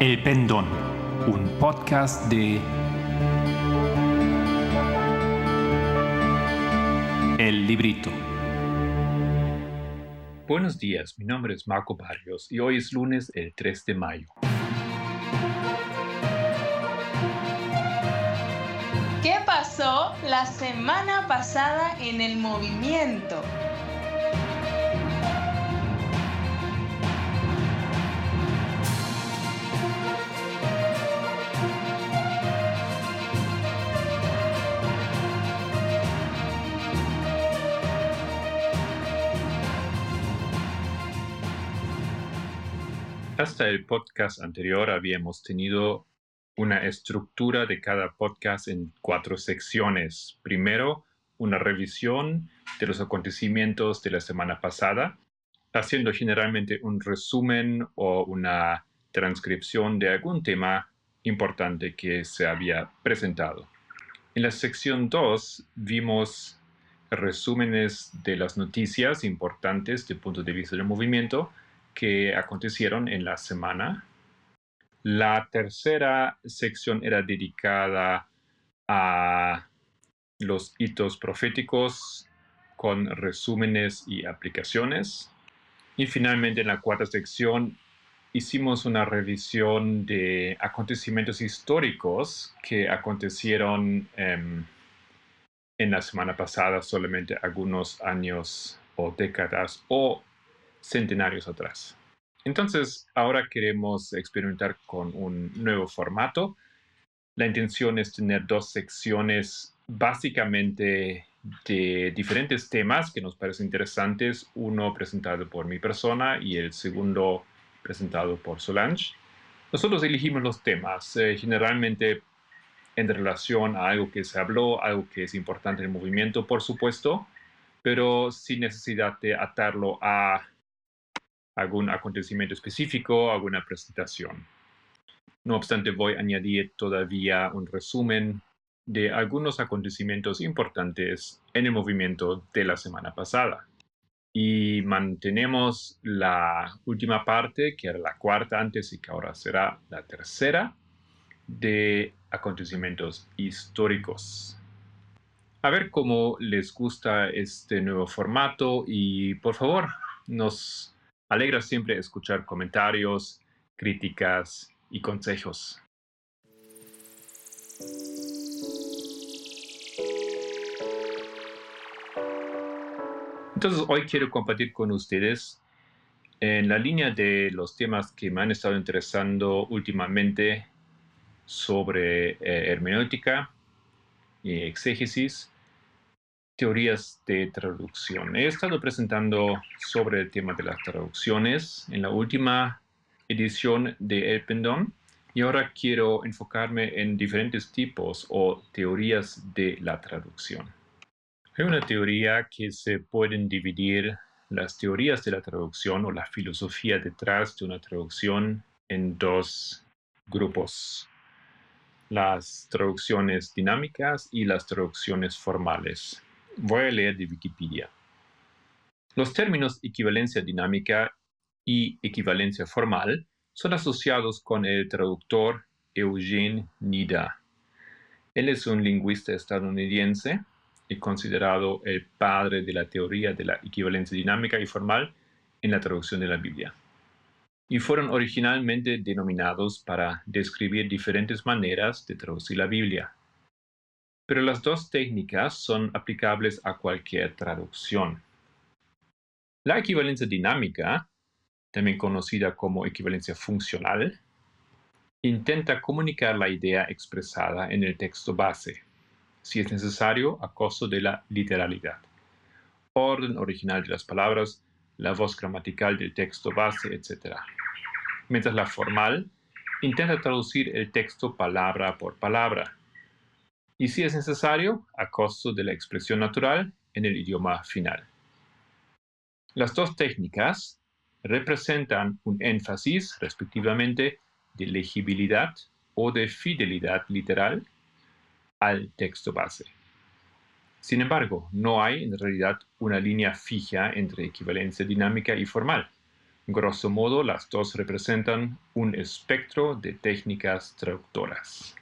El Pendón, un podcast de El Librito. Buenos días, mi nombre es Marco Barrios y hoy es lunes el 3 de mayo. ¿Qué pasó la semana pasada en el movimiento? Hasta el podcast anterior habíamos tenido una estructura de cada podcast en cuatro secciones. Primero, una revisión de los acontecimientos de la semana pasada, haciendo generalmente un resumen o una transcripción de algún tema importante que se había presentado. En la sección 2 vimos resúmenes de las noticias importantes desde el punto de vista del movimiento que acontecieron en la semana. La tercera sección era dedicada a los hitos proféticos con resúmenes y aplicaciones. Y finalmente en la cuarta sección hicimos una revisión de acontecimientos históricos que acontecieron em, en la semana pasada, solamente algunos años o décadas o centenarios atrás. Entonces, ahora queremos experimentar con un nuevo formato. La intención es tener dos secciones básicamente de diferentes temas que nos parecen interesantes, uno presentado por mi persona y el segundo presentado por Solange. Nosotros elegimos los temas, eh, generalmente en relación a algo que se habló, algo que es importante en el movimiento, por supuesto, pero sin necesidad de atarlo a algún acontecimiento específico, alguna presentación. No obstante, voy a añadir todavía un resumen de algunos acontecimientos importantes en el movimiento de la semana pasada. Y mantenemos la última parte, que era la cuarta antes y que ahora será la tercera, de acontecimientos históricos. A ver cómo les gusta este nuevo formato y por favor nos alegra siempre escuchar comentarios, críticas y consejos. Entonces hoy quiero compartir con ustedes en la línea de los temas que me han estado interesando últimamente sobre eh, hermenéutica y exégesis, teorías de traducción. He estado presentando sobre el tema de las traducciones en la última edición de El Pendón y ahora quiero enfocarme en diferentes tipos o teorías de la traducción. Hay una teoría que se pueden dividir las teorías de la traducción o la filosofía detrás de una traducción en dos grupos. Las traducciones dinámicas y las traducciones formales. Voy a leer de Wikipedia. Los términos equivalencia dinámica y equivalencia formal son asociados con el traductor Eugene Nida. Él es un lingüista estadounidense y considerado el padre de la teoría de la equivalencia dinámica y formal en la traducción de la Biblia. Y fueron originalmente denominados para describir diferentes maneras de traducir la Biblia, pero las dos técnicas son aplicables a cualquier traducción. La equivalencia dinámica, también conocida como equivalencia funcional, intenta comunicar la idea expresada en el texto base, si es necesario a costo de la literalidad, orden original de las palabras, la voz gramatical del texto base, etc. Mientras la formal intenta traducir el texto palabra por palabra, y si es necesario, a costo de la expresión natural en el idioma final. Las dos técnicas representan un énfasis, respectivamente, de legibilidad o de fidelidad literal al texto base. Sin embargo, no hay en realidad una línea fija entre equivalencia dinámica y formal, Grosso modo, las dos representan un espectro de técnicas traductoras.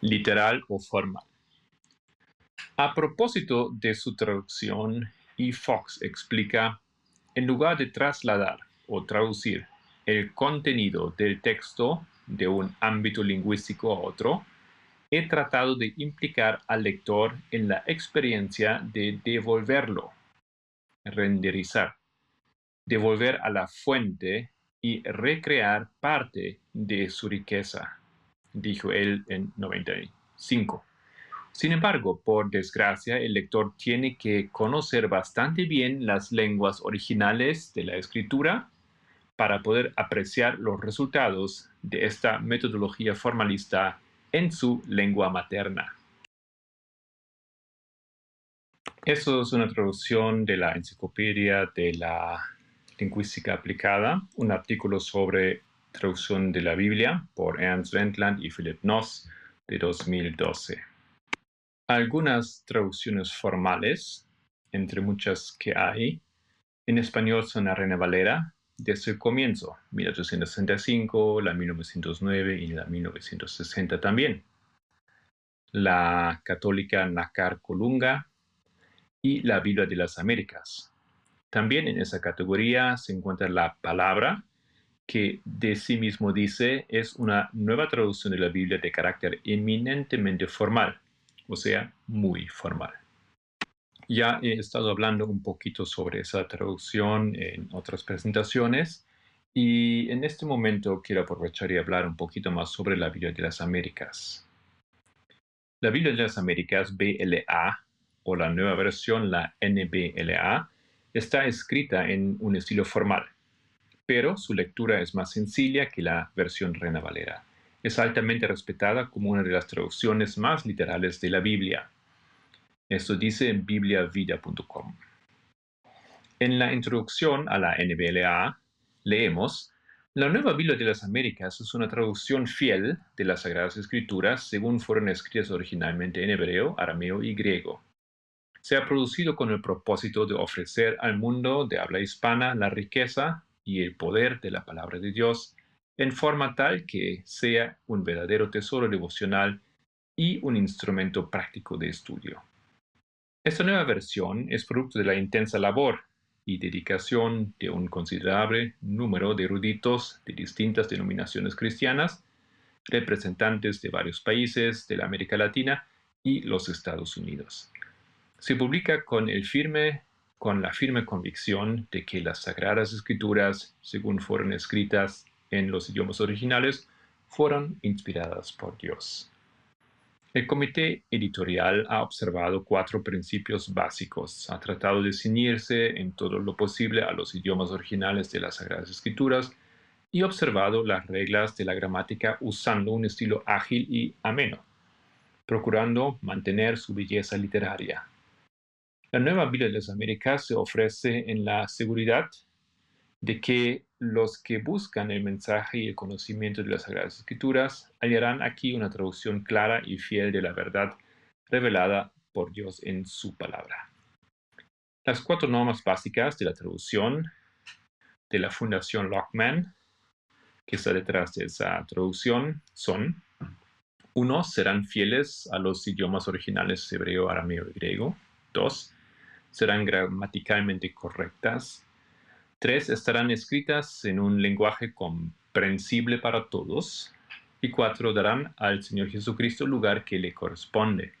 Literal o formal. A propósito de su traducción, E. Fox explica, en lugar de trasladar o traducir el contenido del texto de un ámbito lingüístico a otro, he tratado de implicar al lector en la experiencia de devolverlo, renderizar, devolver a la fuente y recrear parte de su riqueza, dijo él en 95. Sin embargo, por desgracia, el lector tiene que conocer bastante bien las lenguas originales de la escritura para poder apreciar los resultados de esta metodología formalista en su lengua materna. Eso es una traducción de la Enciclopedia de la Lingüística Aplicada, un artículo sobre traducción de la Biblia por Ernst Wendland y Philip Noss de 2012. Algunas traducciones formales, entre muchas que hay, en español son la Reina Valera desde el comienzo, 1865, la 1909 y la 1960 también. La católica Nácar Colunga y la Biblia de las Américas. También en esa categoría se encuentra la palabra, que de sí mismo dice es una nueva traducción de la Biblia de carácter eminentemente formal, o sea, muy formal. Ya he estado hablando un poquito sobre esa traducción en otras presentaciones y en este momento quiero aprovechar y hablar un poquito más sobre la Biblia de las Américas. La Biblia de las Américas, BLA, o la nueva versión, la NBLA, está escrita en un estilo formal, pero su lectura es más sencilla que la versión Reina Valera. Es altamente respetada como una de las traducciones más literales de la Biblia. Esto dice en bibliavida.com. En la introducción a la NBLA leemos, la Nueva Biblia de las Américas es una traducción fiel de las Sagradas Escrituras según fueron escritas originalmente en hebreo, arameo y griego. Se ha producido con el propósito de ofrecer al mundo de habla hispana la riqueza y el poder de la palabra de Dios en forma tal que sea un verdadero tesoro devocional y un instrumento práctico de estudio. Esta nueva versión es producto de la intensa labor y dedicación de un considerable número de eruditos de distintas denominaciones cristianas, representantes de varios países de la América Latina y los Estados Unidos. Se publica con, el firme, con la firme convicción de que las Sagradas Escrituras, según fueron escritas en los idiomas originales, fueron inspiradas por Dios. El comité editorial ha observado cuatro principios básicos. Ha tratado de ceñirse en todo lo posible a los idiomas originales de las Sagradas Escrituras y observado las reglas de la gramática usando un estilo ágil y ameno, procurando mantener su belleza literaria. La nueva Biblia de las Américas se ofrece en la seguridad de que los que buscan el mensaje y el conocimiento de las Sagradas Escrituras hallarán aquí una traducción clara y fiel de la verdad revelada por Dios en su palabra. Las cuatro normas básicas de la traducción de la Fundación Lockman, que está detrás de esa traducción, son, uno, serán fieles a los idiomas originales hebreo, arameo y griego. Dos, serán gramaticalmente correctas Tres estarán escritas en un lenguaje comprensible para todos. Y cuatro darán al Señor Jesucristo el lugar que le corresponde,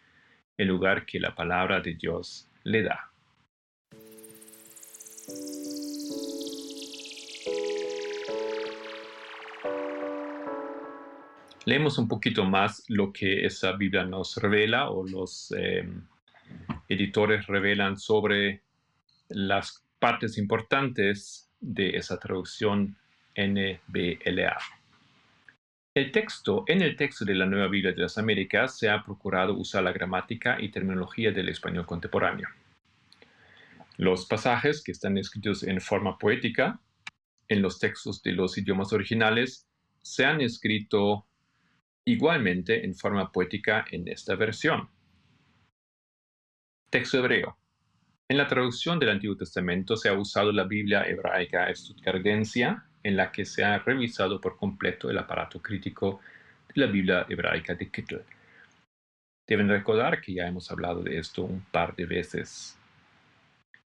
el lugar que la palabra de Dios le da. Leemos un poquito más lo que esa Biblia nos revela o los eh, editores revelan sobre las partes importantes de esa traducción NBLA. El texto, en el texto de la Nueva Biblia de las Américas se ha procurado usar la gramática y terminología del español contemporáneo. Los pasajes que están escritos en forma poética en los textos de los idiomas originales se han escrito igualmente en forma poética en esta versión. Texto hebreo. En la traducción del Antiguo Testamento se ha usado la Biblia hebraica estudiantense, en la que se ha revisado por completo el aparato crítico de la Biblia hebraica de Kittel. Deben recordar que ya hemos hablado de esto un par de veces.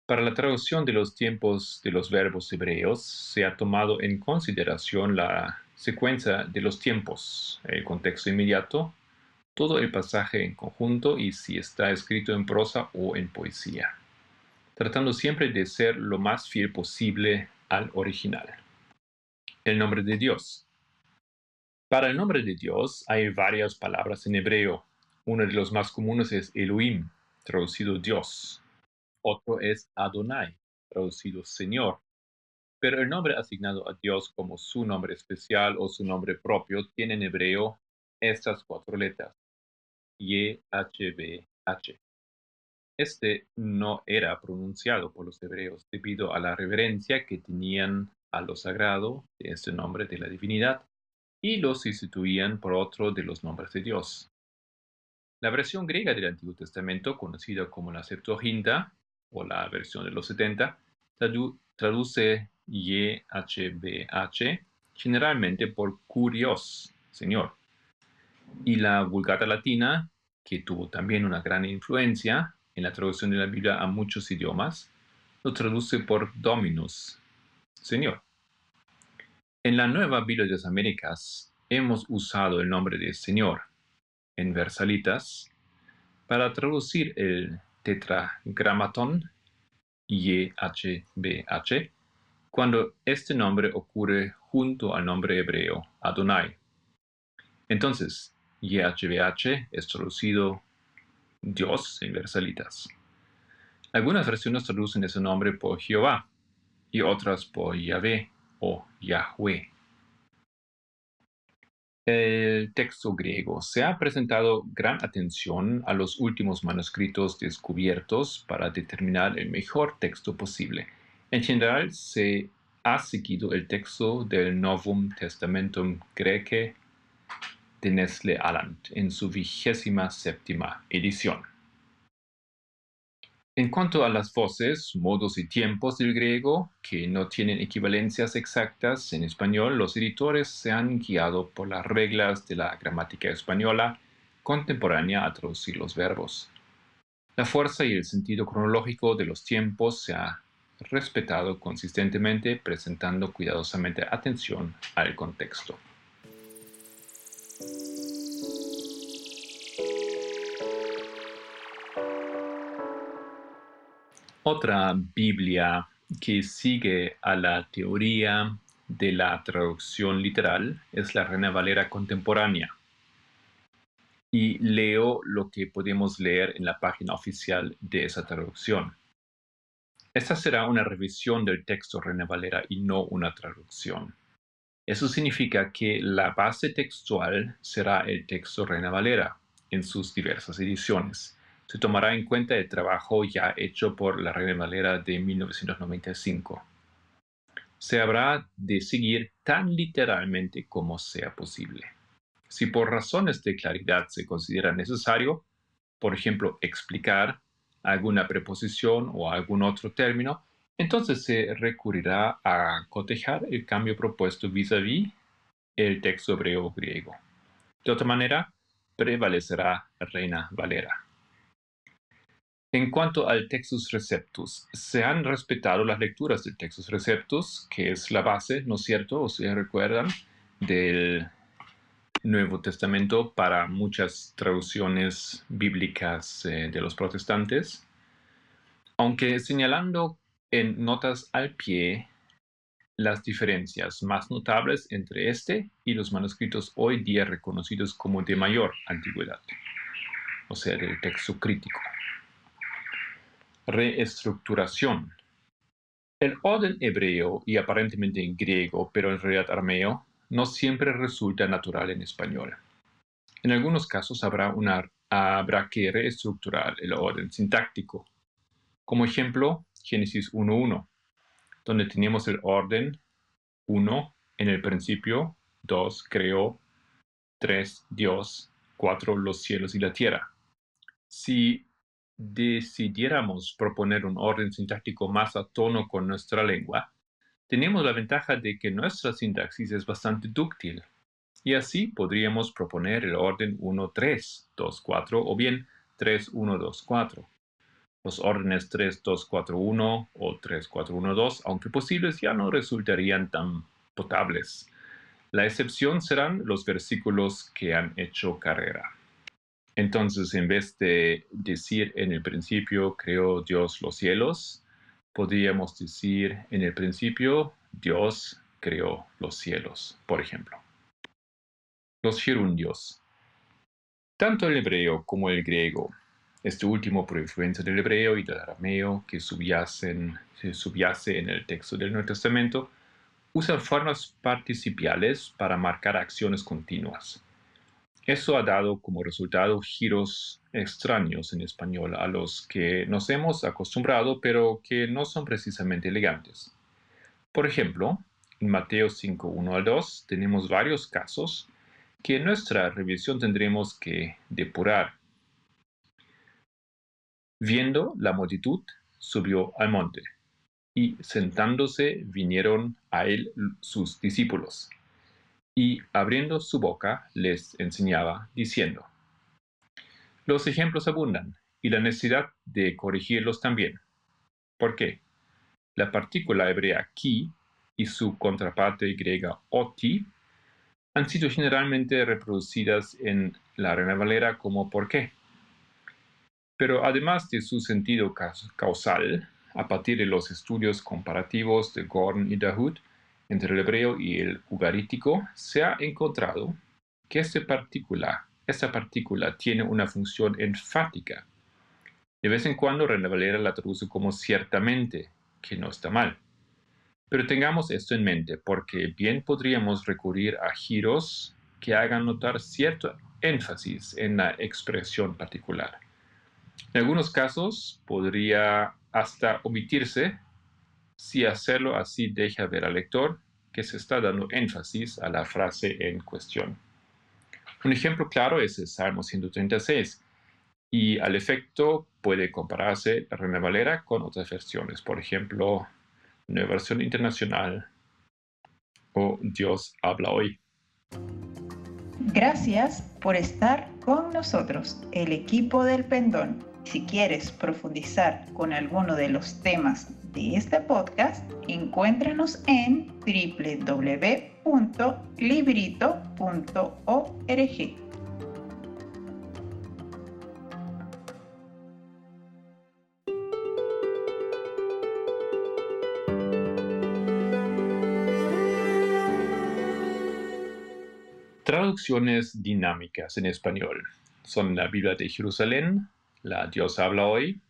Para la traducción de los tiempos de los verbos hebreos se ha tomado en consideración la secuencia de los tiempos, el contexto inmediato, todo el pasaje en conjunto y si está escrito en prosa o en poesía, tratando siempre de ser lo más fiel posible al original. El nombre de Dios. Para el nombre de Dios hay varias palabras en hebreo. Uno de los más comunes es Elohim, traducido Dios. Otro es Adonai, traducido Señor. Pero el nombre asignado a Dios como su nombre especial o su nombre propio tiene en hebreo estas cuatro letras. YHBH. Este no era pronunciado por los hebreos debido a la reverencia que tenían a lo sagrado de este nombre de la divinidad y los sustituían por otro de los nombres de Dios. La versión griega del Antiguo Testamento, conocida como la Septuaginta o la versión de los 70, traduce YHBH generalmente por curios, Señor. Y la Vulgata Latina, que tuvo también una gran influencia en la traducción de la Biblia a muchos idiomas, lo traduce por Dominus, Señor. En la nueva Biblia de las Américas hemos usado el nombre de Señor en versalitas para traducir el tetragramatón YHBH cuando este nombre ocurre junto al nombre hebreo Adonai. Entonces, YHBH es traducido Dios en versalitas. Algunas versiones traducen ese nombre por Jehová y otras por Yahvé o Yahweh. El texto griego se ha presentado gran atención a los últimos manuscritos descubiertos para determinar el mejor texto posible. En general, se ha seguido el texto del Novum Testamentum Grece de Nestle Aland en su vigésima séptima edición. En cuanto a las voces, modos y tiempos del griego, que no tienen equivalencias exactas en español, los editores se han guiado por las reglas de la gramática española contemporánea a traducir los verbos. La fuerza y el sentido cronológico de los tiempos se ha respetado consistentemente, presentando cuidadosamente atención al contexto. Otra Biblia que sigue a la teoría de la traducción literal es la Reina Valera contemporánea. Y leo lo que podemos leer en la página oficial de esa traducción. Esta será una revisión del texto Reina Valera y no una traducción. Eso significa que la base textual será el texto Reina Valera en sus diversas ediciones se tomará en cuenta el trabajo ya hecho por la Reina Valera de 1995. Se habrá de seguir tan literalmente como sea posible. Si por razones de claridad se considera necesario, por ejemplo, explicar alguna preposición o algún otro término, entonces se recurrirá a cotejar el cambio propuesto vis-à-vis -vis el texto hebreo griego. De otra manera, prevalecerá Reina Valera. En cuanto al Textus Receptus, se han respetado las lecturas del Textus Receptus, que es la base, ¿no es cierto? O se recuerdan del Nuevo Testamento para muchas traducciones bíblicas eh, de los protestantes, aunque señalando en notas al pie las diferencias más notables entre este y los manuscritos hoy día reconocidos como de mayor antigüedad, o sea, del texto crítico reestructuración. El orden hebreo y aparentemente en griego, pero en realidad armeo, no siempre resulta natural en español. En algunos casos habrá, una, habrá que reestructurar el orden sintáctico. Como ejemplo, Génesis 1.1, donde tenemos el orden 1 en el principio, 2 creó, 3 Dios, 4 los cielos y la tierra. Si decidiéramos proponer un orden sintáctico más a tono con nuestra lengua, tenemos la ventaja de que nuestra sintaxis es bastante dúctil. Y así podríamos proponer el orden 1, 3, 2, 4 o bien 3, 1, 2, 4. Los órdenes 3, 2, 4, 1 o 3, 4, 1, 2, aunque posibles, ya no resultarían tan potables. La excepción serán los versículos que han hecho carrera. Entonces, en vez de decir en el principio creó Dios los cielos, podríamos decir en el principio Dios creó los cielos, por ejemplo. Los gerundios. Tanto el hebreo como el griego, este último por influencia del hebreo y del arameo que subyace en el texto del Nuevo Testamento, usan formas participiales para marcar acciones continuas. Eso ha dado como resultado giros extraños en español a los que nos hemos acostumbrado, pero que no son precisamente elegantes. Por ejemplo, en Mateo 5, 1 al 2 tenemos varios casos que en nuestra revisión tendremos que depurar. Viendo la multitud, subió al monte, y sentándose vinieron a él sus discípulos y abriendo su boca les enseñaba, diciendo, Los ejemplos abundan y la necesidad de corregirlos también. ¿Por qué? La partícula hebrea ki y su contraparte griega oti han sido generalmente reproducidas en la Reina Valera como por qué. Pero además de su sentido causal, a partir de los estudios comparativos de Gordon y Dahoud, entre el hebreo y el ugarítico, se ha encontrado que partícula, esta partícula tiene una función enfática. De vez en cuando Reina Valera la traduce como ciertamente, que no está mal. Pero tengamos esto en mente, porque bien podríamos recurrir a giros que hagan notar cierto énfasis en la expresión particular. En algunos casos podría hasta omitirse si hacerlo así deja ver al lector que se está dando énfasis a la frase en cuestión. Un ejemplo claro es el Salmo 136 y al efecto puede compararse Reina Valera con otras versiones, por ejemplo, Nueva Versión Internacional o Dios habla hoy. Gracias por estar con nosotros, el equipo del Pendón. Si quieres profundizar con alguno de los temas de este podcast, encuéntranos en www.librito.org. Traducciones dinámicas en español son la Biblia de Jerusalén, la Dios habla hoy,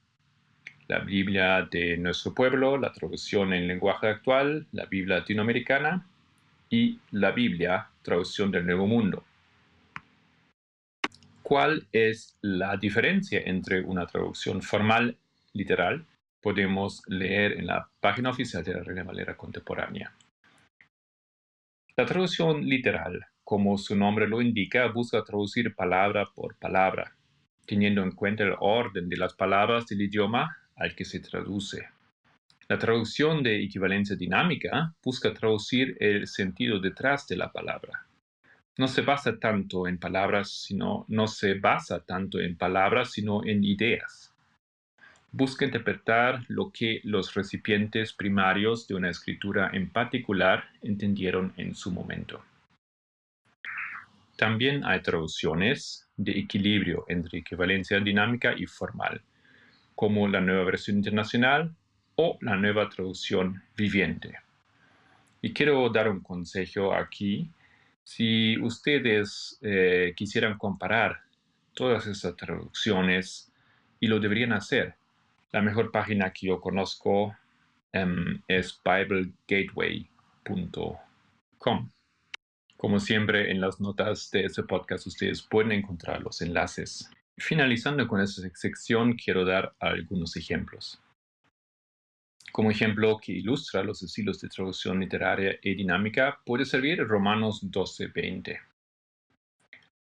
la Biblia de nuestro pueblo, la traducción en lenguaje actual, la Biblia latinoamericana y la Biblia, traducción del Nuevo Mundo. ¿Cuál es la diferencia entre una traducción formal literal? Podemos leer en la página oficial de la Reina Valera Contemporánea. La traducción literal, como su nombre lo indica, busca traducir palabra por palabra, teniendo en cuenta el orden de las palabras del idioma al que se traduce. La traducción de equivalencia dinámica busca traducir el sentido detrás de la palabra. No se basa tanto en palabras, sino no se basa tanto en palabras, sino en ideas. Busca interpretar lo que los recipientes primarios de una escritura en particular entendieron en su momento. También hay traducciones de equilibrio entre equivalencia dinámica y formal, como la nueva versión internacional o la nueva traducción viviente. Y quiero dar un consejo aquí. Si ustedes eh, quisieran comparar todas estas traducciones, y lo deberían hacer, la mejor página que yo conozco em, es biblegateway.com. Como siempre, en las notas de este podcast ustedes pueden encontrar los enlaces. Finalizando con esta sección, quiero dar algunos ejemplos. Como ejemplo que ilustra los estilos de traducción literaria y dinámica, puede servir Romanos 12:20.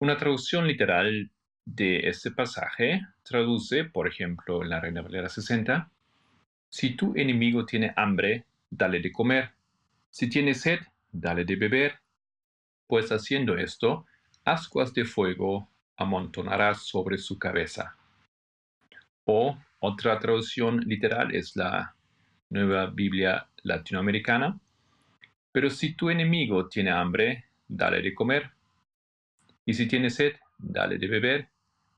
Una traducción literal de este pasaje traduce, por ejemplo, en la Reina Valera 60, si tu enemigo tiene hambre, dale de comer. Si tiene sed, dale de beber. Pues haciendo esto, ascuas de fuego amontonarás sobre su cabeza. O otra traducción literal es la Nueva Biblia Latinoamericana. Pero si tu enemigo tiene hambre, dale de comer. Y si tiene sed, dale de beber,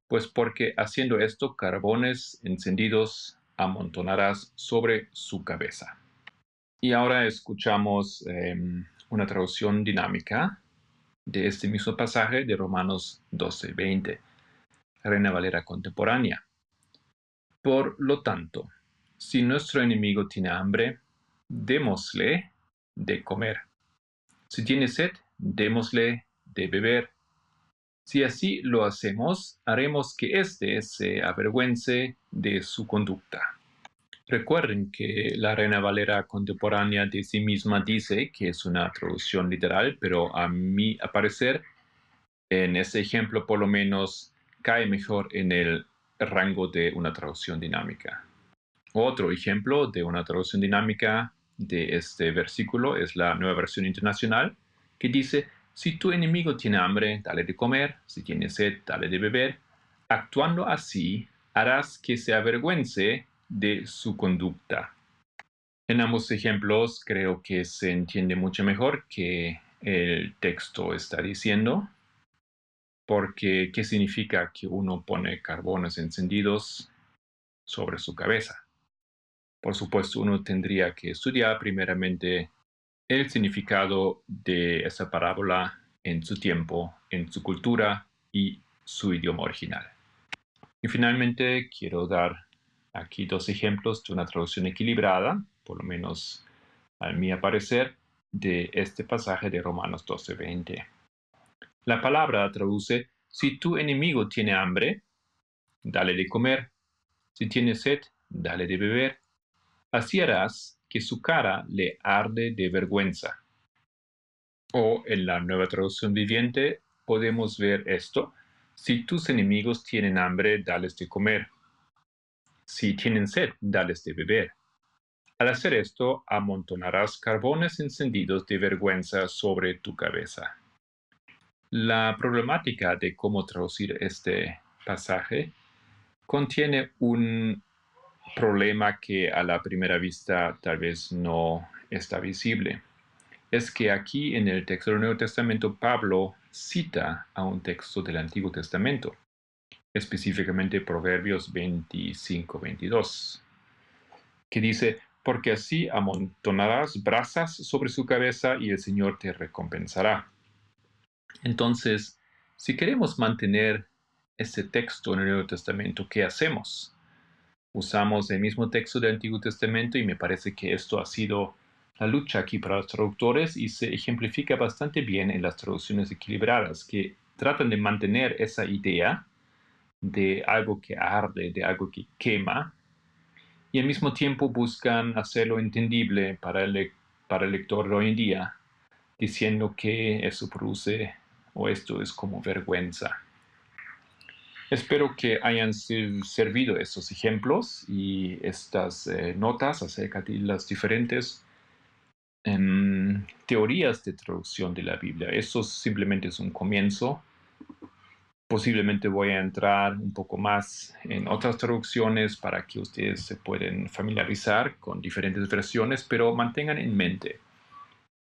pues porque haciendo esto carbones encendidos amontonarás sobre su cabeza. Y ahora escuchamos em, una traducción dinámica de este mismo pasaje de Romanos 12:20, Reina Valera contemporánea. Por lo tanto, si nuestro enemigo tiene hambre, démosle de comer. Si tiene sed, démosle de beber. Si así lo hacemos, haremos que éste se avergüence de su conducta. Recuerden que la Reina Valera contemporánea de sí misma dice que es una traducción literal, pero a mi parecer, en ese ejemplo por lo menos cae mejor en el rango de una traducción dinámica. Otro ejemplo de una traducción dinámica de este versículo es la nueva versión internacional, que dice, si tu enemigo tiene hambre, dale de comer, si tiene sed, dale de beber. Actuando así, harás que se avergüence de su conducta. En ambos ejemplos creo que se entiende mucho mejor que el texto está diciendo, porque ¿qué significa que uno pone carbones encendidos sobre su cabeza? Por supuesto, uno tendría que estudiar primeramente el significado de esa parábola en su tiempo, en su cultura y su idioma original. Y finalmente quiero dar aquí dos ejemplos de una traducción equilibrada, por lo menos a mi parecer, de este pasaje de Romanos 12:20. La palabra traduce, si tu enemigo tiene hambre, dale de comer, si tiene sed, dale de beber, así harás que su cara le arde de vergüenza. O en la nueva traducción viviente podemos ver esto. Si tus enemigos tienen hambre, dales de comer. Si tienen sed, dales de beber. Al hacer esto, amontonarás carbones encendidos de vergüenza sobre tu cabeza. La problemática de cómo traducir este pasaje contiene un problema que a la primera vista tal vez no está visible. Es que aquí en el texto del Nuevo Testamento Pablo cita a un texto del Antiguo Testamento, específicamente Proverbios 25-22, que dice, porque así amontonarás brasas sobre su cabeza y el Señor te recompensará. Entonces, si queremos mantener este texto en el Nuevo Testamento, ¿qué hacemos? usamos el mismo texto del Antiguo Testamento y me parece que esto ha sido la lucha aquí para los traductores y se ejemplifica bastante bien en las traducciones equilibradas que tratan de mantener esa idea de algo que arde, de algo que quema, y al mismo tiempo buscan hacerlo entendible para el, para el lector de hoy en día, diciendo que eso produce o esto es como vergüenza. Espero que hayan servido estos ejemplos y estas eh, notas acerca de las diferentes em, teorías de traducción de la Biblia. Eso simplemente es un comienzo. Posiblemente voy a entrar un poco más en otras traducciones para que ustedes se puedan familiarizar con diferentes versiones, pero mantengan en mente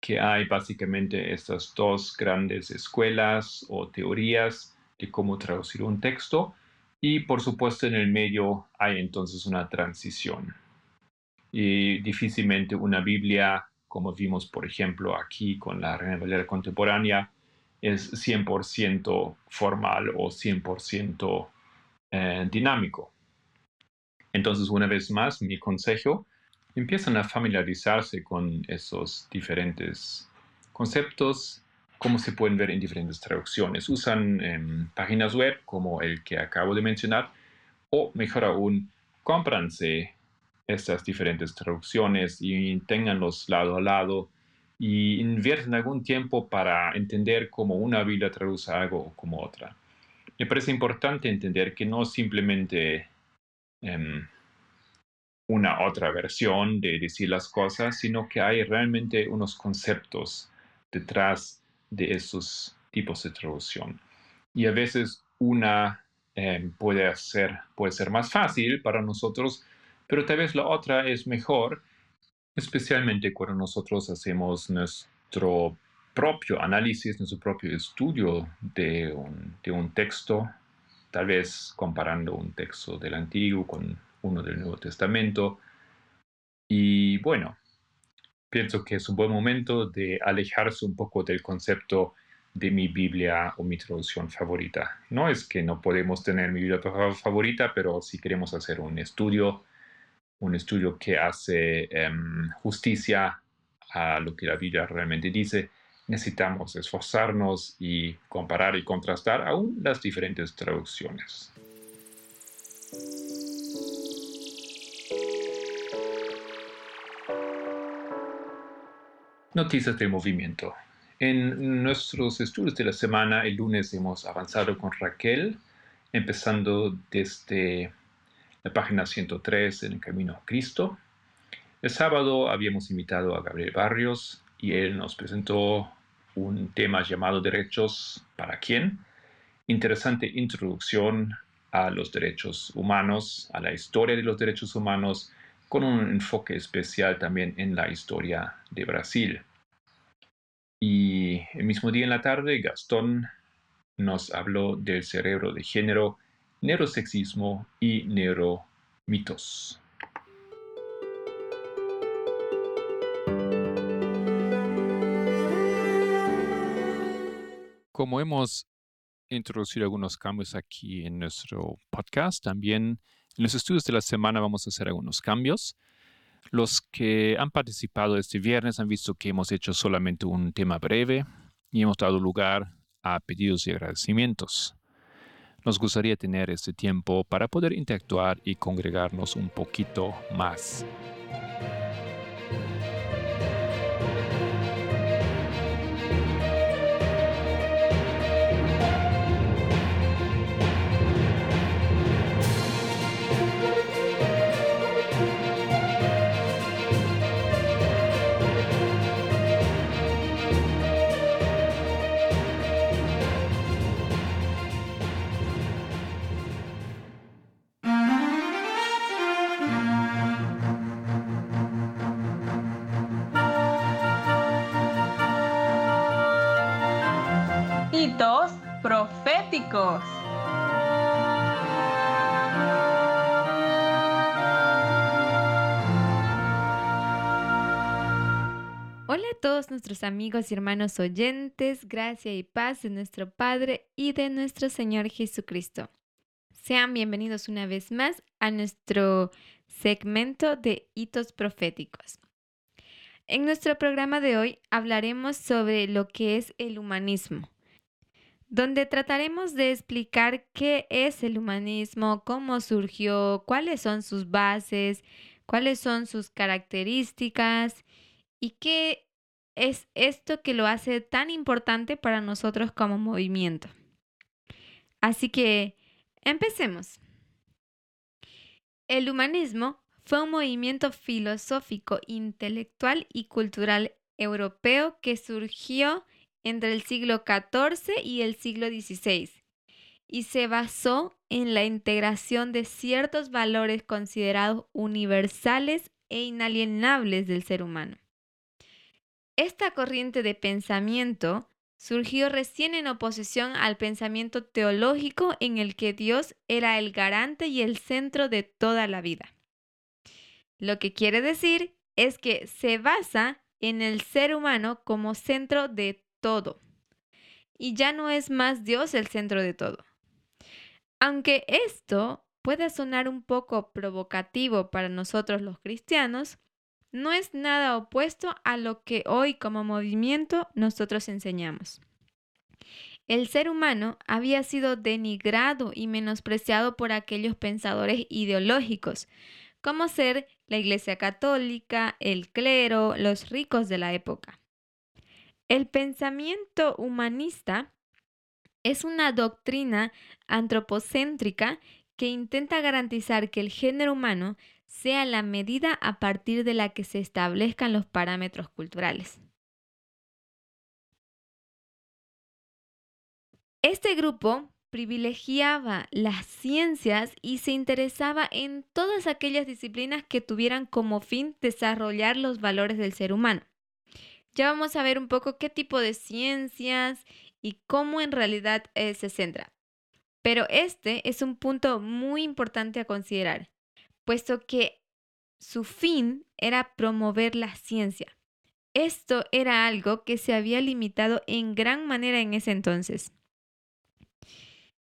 que hay básicamente estas dos grandes escuelas o teorías de cómo traducir un texto y por supuesto en el medio hay entonces una transición. Y difícilmente una Biblia, como vimos por ejemplo aquí con la Reina Valera contemporánea, es 100% formal o 100% eh, dinámico. Entonces, una vez más, mi consejo, empiezan a familiarizarse con esos diferentes conceptos como se pueden ver en diferentes traducciones. Usan em, páginas web como el que acabo de mencionar o mejor aún, cómpranse estas diferentes traducciones y tenganlos lado a lado y invierten algún tiempo para entender cómo una Biblia traduce algo o como otra. me parece importante entender que no simplemente em, una otra versión de decir las cosas, sino que hay realmente unos conceptos detrás de esos tipos de traducción. Y a veces una em, puede, ser, puede ser más fácil para nosotros, pero tal vez la otra es mejor, especialmente cuando nosotros hacemos nuestro propio análisis, nuestro propio estudio de un, texto, tal vez comparando un texto del Antiguo con uno del Nuevo Testamento. Y bueno, pienso que es un buen momento de alejarse un poco del concepto de mi Biblia o mi traducción favorita. No es que no podemos tener mi Biblia favorita, pero si queremos hacer un estudio, un estudio que hace em, justicia a lo que la Biblia realmente dice, necesitamos esforzarnos y comparar y contrastar aún las diferentes traducciones. Noticias del movimiento. En nuestros estudios de la semana, el lunes hemos avanzado con Raquel, empezando desde página 103 en el Camino a Cristo. El sábado habíamos invitado a Gabriel Barrios y él nos presentó un tema llamado Derechos para quién. Interesante introducción a los derechos humanos, a la historia de los derechos humanos, con un enfoque especial también en la historia de Brasil. Y el mismo día en la tarde, Gastón nos habló del cerebro de género, neurosexismo y neuromitos. Como hemos introducido algunos cambios aquí en nuestro podcast, también en los estudios de la semana vamos a hacer algunos cambios. Los que han participado este viernes han visto que hemos hecho solamente un tema breve y hemos dado lugar a pedidos y agradecimientos. Nos gustaría tener este tiempo para poder interactuar y congregarnos un poquito más. Hola a todos nuestros amigos y hermanos oyentes, gracia y paz de nuestro Padre y de nuestro Señor Jesucristo. Sean bienvenidos una vez más a nuestro segmento de hitos proféticos. En nuestro programa de hoy hablaremos sobre lo que es el humanismo donde trataremos de explicar qué es el humanismo, cómo surgió, cuáles son sus bases, cuáles son sus características y qué es esto que lo hace tan importante para nosotros como movimiento. Así que, empecemos. El humanismo fue un movimiento filosófico, intelectual y cultural europeo que surgió entre el siglo XIV y el siglo XVI y se basó en la integración de ciertos valores considerados universales e inalienables del ser humano. Esta corriente de pensamiento surgió recién en oposición al pensamiento teológico en el que Dios era el garante y el centro de toda la vida. Lo que quiere decir es que se basa en el ser humano como centro de todo. Y ya no es más Dios el centro de todo. Aunque esto puede sonar un poco provocativo para nosotros los cristianos, no es nada opuesto a lo que hoy como movimiento nosotros enseñamos. El ser humano había sido denigrado y menospreciado por aquellos pensadores ideológicos, como ser la Iglesia Católica, el clero, los ricos de la época. El pensamiento humanista es una doctrina antropocéntrica que intenta garantizar que el género humano sea la medida a partir de la que se establezcan los parámetros culturales. Este grupo privilegiaba las ciencias y se interesaba en todas aquellas disciplinas que tuvieran como fin desarrollar los valores del ser humano. Ya vamos a ver un poco qué tipo de ciencias y cómo en realidad eh, se centra. Pero este es un punto muy importante a considerar, puesto que su fin era promover la ciencia. Esto era algo que se había limitado en gran manera en ese entonces.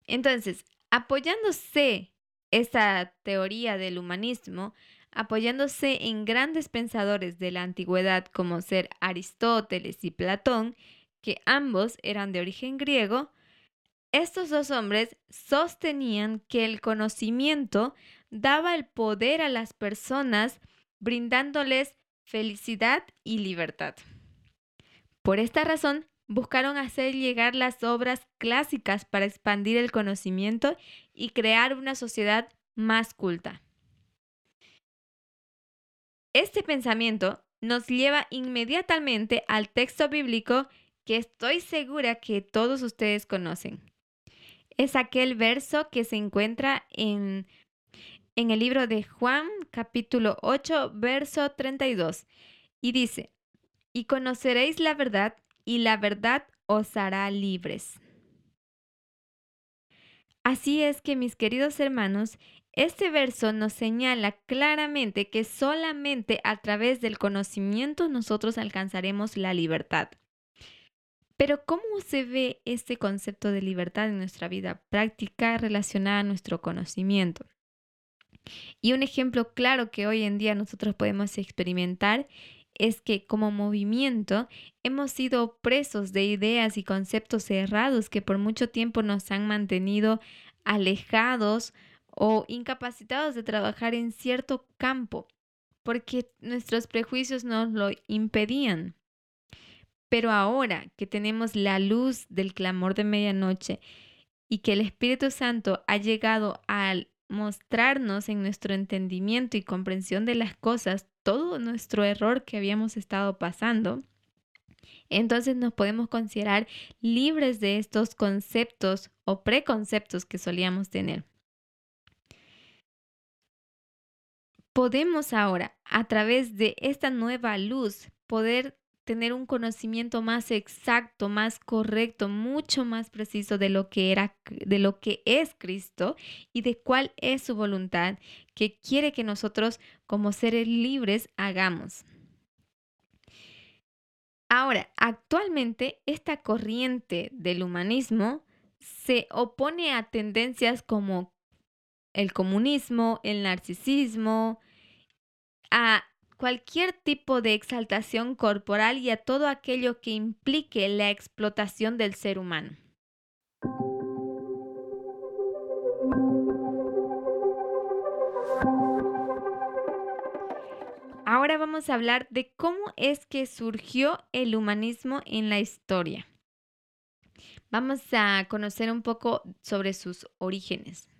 Entonces, apoyándose esta teoría del humanismo, apoyándose en grandes pensadores de la antigüedad como ser Aristóteles y Platón, que ambos eran de origen griego, estos dos hombres sostenían que el conocimiento daba el poder a las personas brindándoles felicidad y libertad. Por esta razón, buscaron hacer llegar las obras clásicas para expandir el conocimiento y crear una sociedad más culta. Este pensamiento nos lleva inmediatamente al texto bíblico que estoy segura que todos ustedes conocen. Es aquel verso que se encuentra en, en el libro de Juan capítulo 8 verso 32 y dice, y conoceréis la verdad y la verdad os hará libres. Así es que mis queridos hermanos, este verso nos señala claramente que solamente a través del conocimiento nosotros alcanzaremos la libertad. Pero ¿cómo se ve este concepto de libertad en nuestra vida práctica relacionada a nuestro conocimiento? Y un ejemplo claro que hoy en día nosotros podemos experimentar es que como movimiento hemos sido presos de ideas y conceptos cerrados que por mucho tiempo nos han mantenido alejados o incapacitados de trabajar en cierto campo porque nuestros prejuicios nos lo impedían. Pero ahora que tenemos la luz del clamor de medianoche y que el Espíritu Santo ha llegado al mostrarnos en nuestro entendimiento y comprensión de las cosas todo nuestro error que habíamos estado pasando, entonces nos podemos considerar libres de estos conceptos o preconceptos que solíamos tener. Podemos ahora, a través de esta nueva luz, poder tener un conocimiento más exacto, más correcto, mucho más preciso de lo que era de lo que es Cristo y de cuál es su voluntad que quiere que nosotros como seres libres hagamos. Ahora, actualmente esta corriente del humanismo se opone a tendencias como el comunismo, el narcisismo, a cualquier tipo de exaltación corporal y a todo aquello que implique la explotación del ser humano. Ahora vamos a hablar de cómo es que surgió el humanismo en la historia. Vamos a conocer un poco sobre sus orígenes.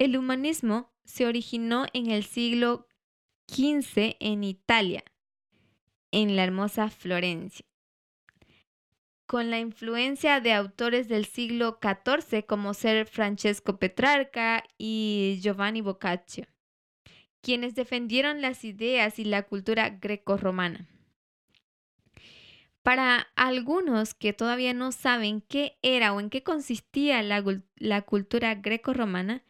El humanismo se originó en el siglo XV en Italia, en la hermosa Florencia, con la influencia de autores del siglo XIV como ser Francesco Petrarca y Giovanni Boccaccio, quienes defendieron las ideas y la cultura grecorromana. Para algunos que todavía no saben qué era o en qué consistía la, la cultura grecorromana,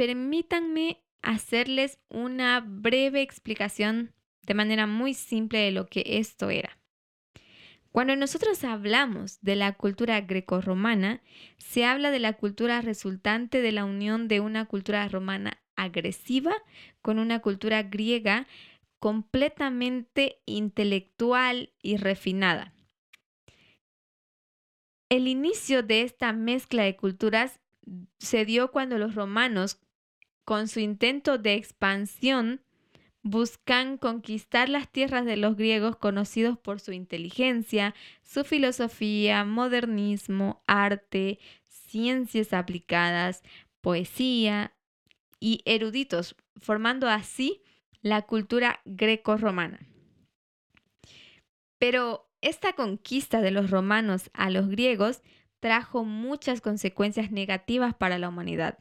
permítanme hacerles una breve explicación de manera muy simple de lo que esto era. Cuando nosotros hablamos de la cultura grecorromana, se habla de la cultura resultante de la unión de una cultura romana agresiva con una cultura griega completamente intelectual y refinada. El inicio de esta mezcla de culturas se dio cuando los romanos con su intento de expansión buscan conquistar las tierras de los griegos conocidos por su inteligencia, su filosofía, modernismo, arte, ciencias aplicadas, poesía y eruditos, formando así la cultura greco-romana. Pero esta conquista de los romanos a los griegos trajo muchas consecuencias negativas para la humanidad,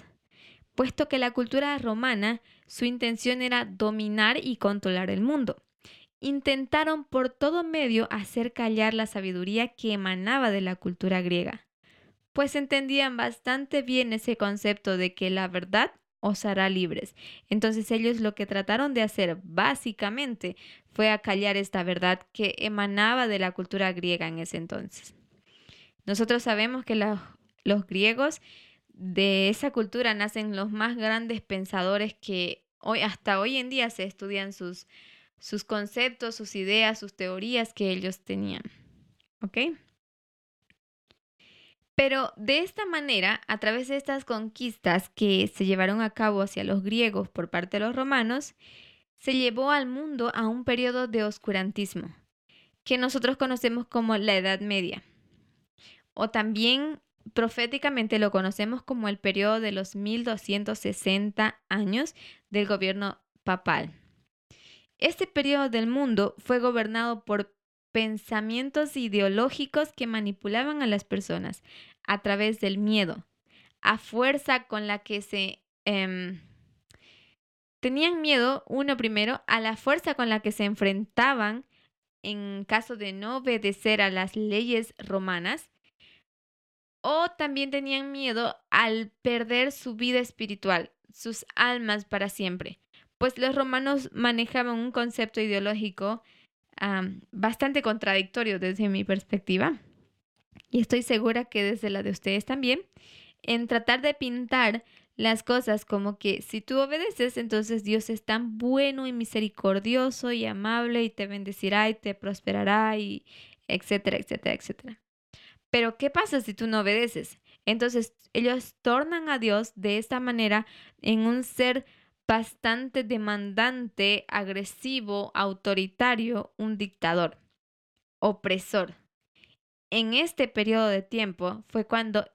puesto que la cultura romana su intención era dominar y controlar el mundo. Intentaron por todo medio hacer callar la sabiduría que emanaba de la cultura griega, pues entendían bastante bien ese concepto de que la verdad os hará libres. Entonces ellos lo que trataron de hacer básicamente fue acallar esta verdad que emanaba de la cultura griega en ese entonces. Nosotros sabemos que los, griegos de esa cultura nacen los más grandes pensadores que hoy, hasta hoy en día se estudian sus, sus conceptos, sus ideas, sus teorías que ellos tenían. ¿Ok? Pero de esta manera, a través de estas conquistas que se llevaron a cabo hacia los griegos por parte de los romanos, se llevó al mundo a un periodo de oscurantismo, que nosotros conocemos como la Edad Media, o también proféticamente lo conocemos como el periodo de los 1260 años del gobierno papal. Este periodo del mundo fue gobernado por pensamientos ideológicos que manipulaban a las personas a través del miedo, a fuerza con la que se... Em, tenían miedo, uno primero, a la fuerza con la que se enfrentaban en caso de no obedecer a las leyes romanas, o también tenían miedo al perder su vida espiritual, sus almas para siempre, pues los romanos manejaban un concepto ideológico bastante contradictorio desde mi perspectiva, y estoy segura que desde la de ustedes también, en tratar de pintar las cosas como que si tú obedeces, entonces Dios es tan bueno y misericordioso y amable y te bendecirá y te prosperará y etcétera, etcétera, etcétera. Pero ¿qué pasa si tú no obedeces? Entonces ellos tornan a Dios de esta manera en un ser bastante demandante, agresivo, autoritario, un dictador, opresor. En este periodo de tiempo fue cuando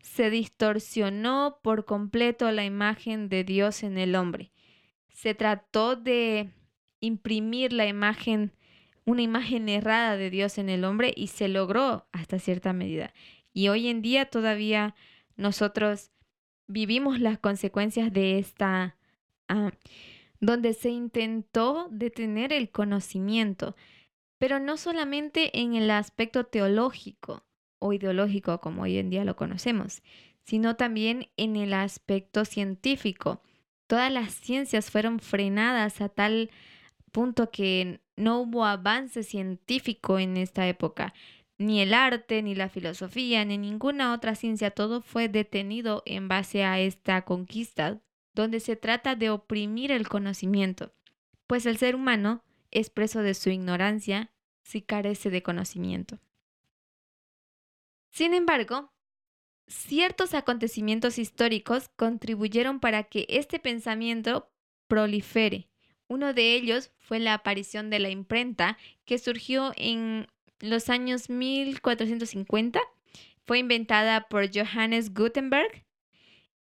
se distorsionó por completo la imagen de Dios en el hombre. Se trató de imprimir la imagen, una imagen errada de Dios en el hombre y se logró hasta cierta medida. Y hoy en día todavía nosotros vivimos las consecuencias de esta Ah, donde se intentó detener el conocimiento, pero no solamente en el aspecto teológico o ideológico como hoy en día lo conocemos, sino también en el aspecto científico. Todas las ciencias fueron frenadas a tal punto que no hubo avance científico en esta época. Ni el arte, ni la filosofía, ni ninguna otra ciencia, todo fue detenido en base a esta conquista donde se trata de oprimir el conocimiento, pues el ser humano es preso de su ignorancia si carece de conocimiento. Sin embargo, ciertos acontecimientos históricos contribuyeron para que este pensamiento prolifere. Uno de ellos fue la aparición de la imprenta que surgió en los años 1450. Fue inventada por Johannes Gutenberg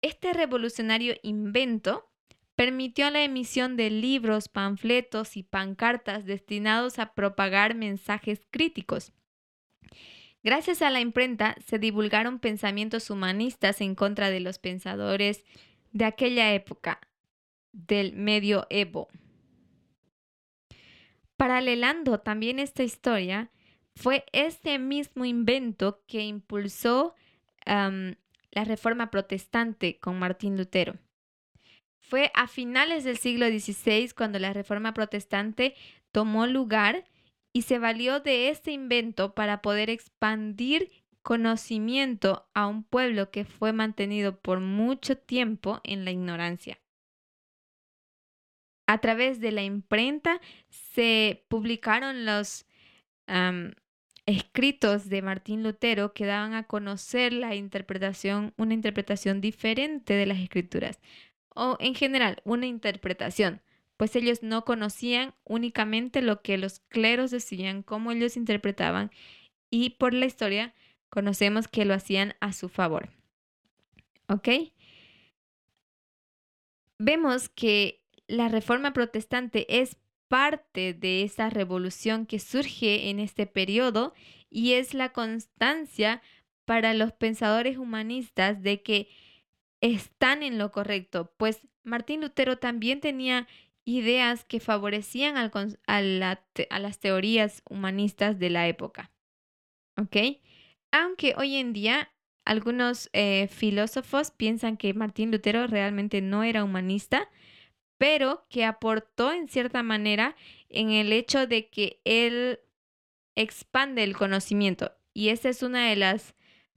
este revolucionario invento permitió la emisión de libros, panfletos y pancartas destinados a propagar mensajes críticos. Gracias a la imprenta se divulgaron pensamientos humanistas en contra de los pensadores de aquella época, del medioevo. Paralelando también esta historia, fue este mismo invento que impulsó la Reforma Protestante con Martín Lutero. Fue a finales del siglo XVI cuando la Reforma Protestante tomó lugar y se valió de este invento para poder expandir conocimiento a un pueblo que fue mantenido por mucho tiempo en la ignorancia. A través de la imprenta se publicaron los escritos de Martín Lutero que daban a conocer la interpretación, una interpretación diferente de las escrituras, o en general una interpretación, pues ellos no conocían únicamente lo que los cleros decían, cómo ellos interpretaban, y por la historia conocemos que lo hacían a su favor. ¿Ok? Vemos que la reforma protestante es parte de esa revolución que surge en este periodo y es la constancia para los pensadores humanistas de que están en lo correcto, pues Martín Lutero también tenía ideas que favorecían a, las teorías humanistas de la época. ¿Ok? Aunque hoy en día algunos eh, filósofos piensan que Martín Lutero realmente no era humanista, pero que aportó en cierta manera en el hecho de que él expande el conocimiento. Y ese es uno de, las,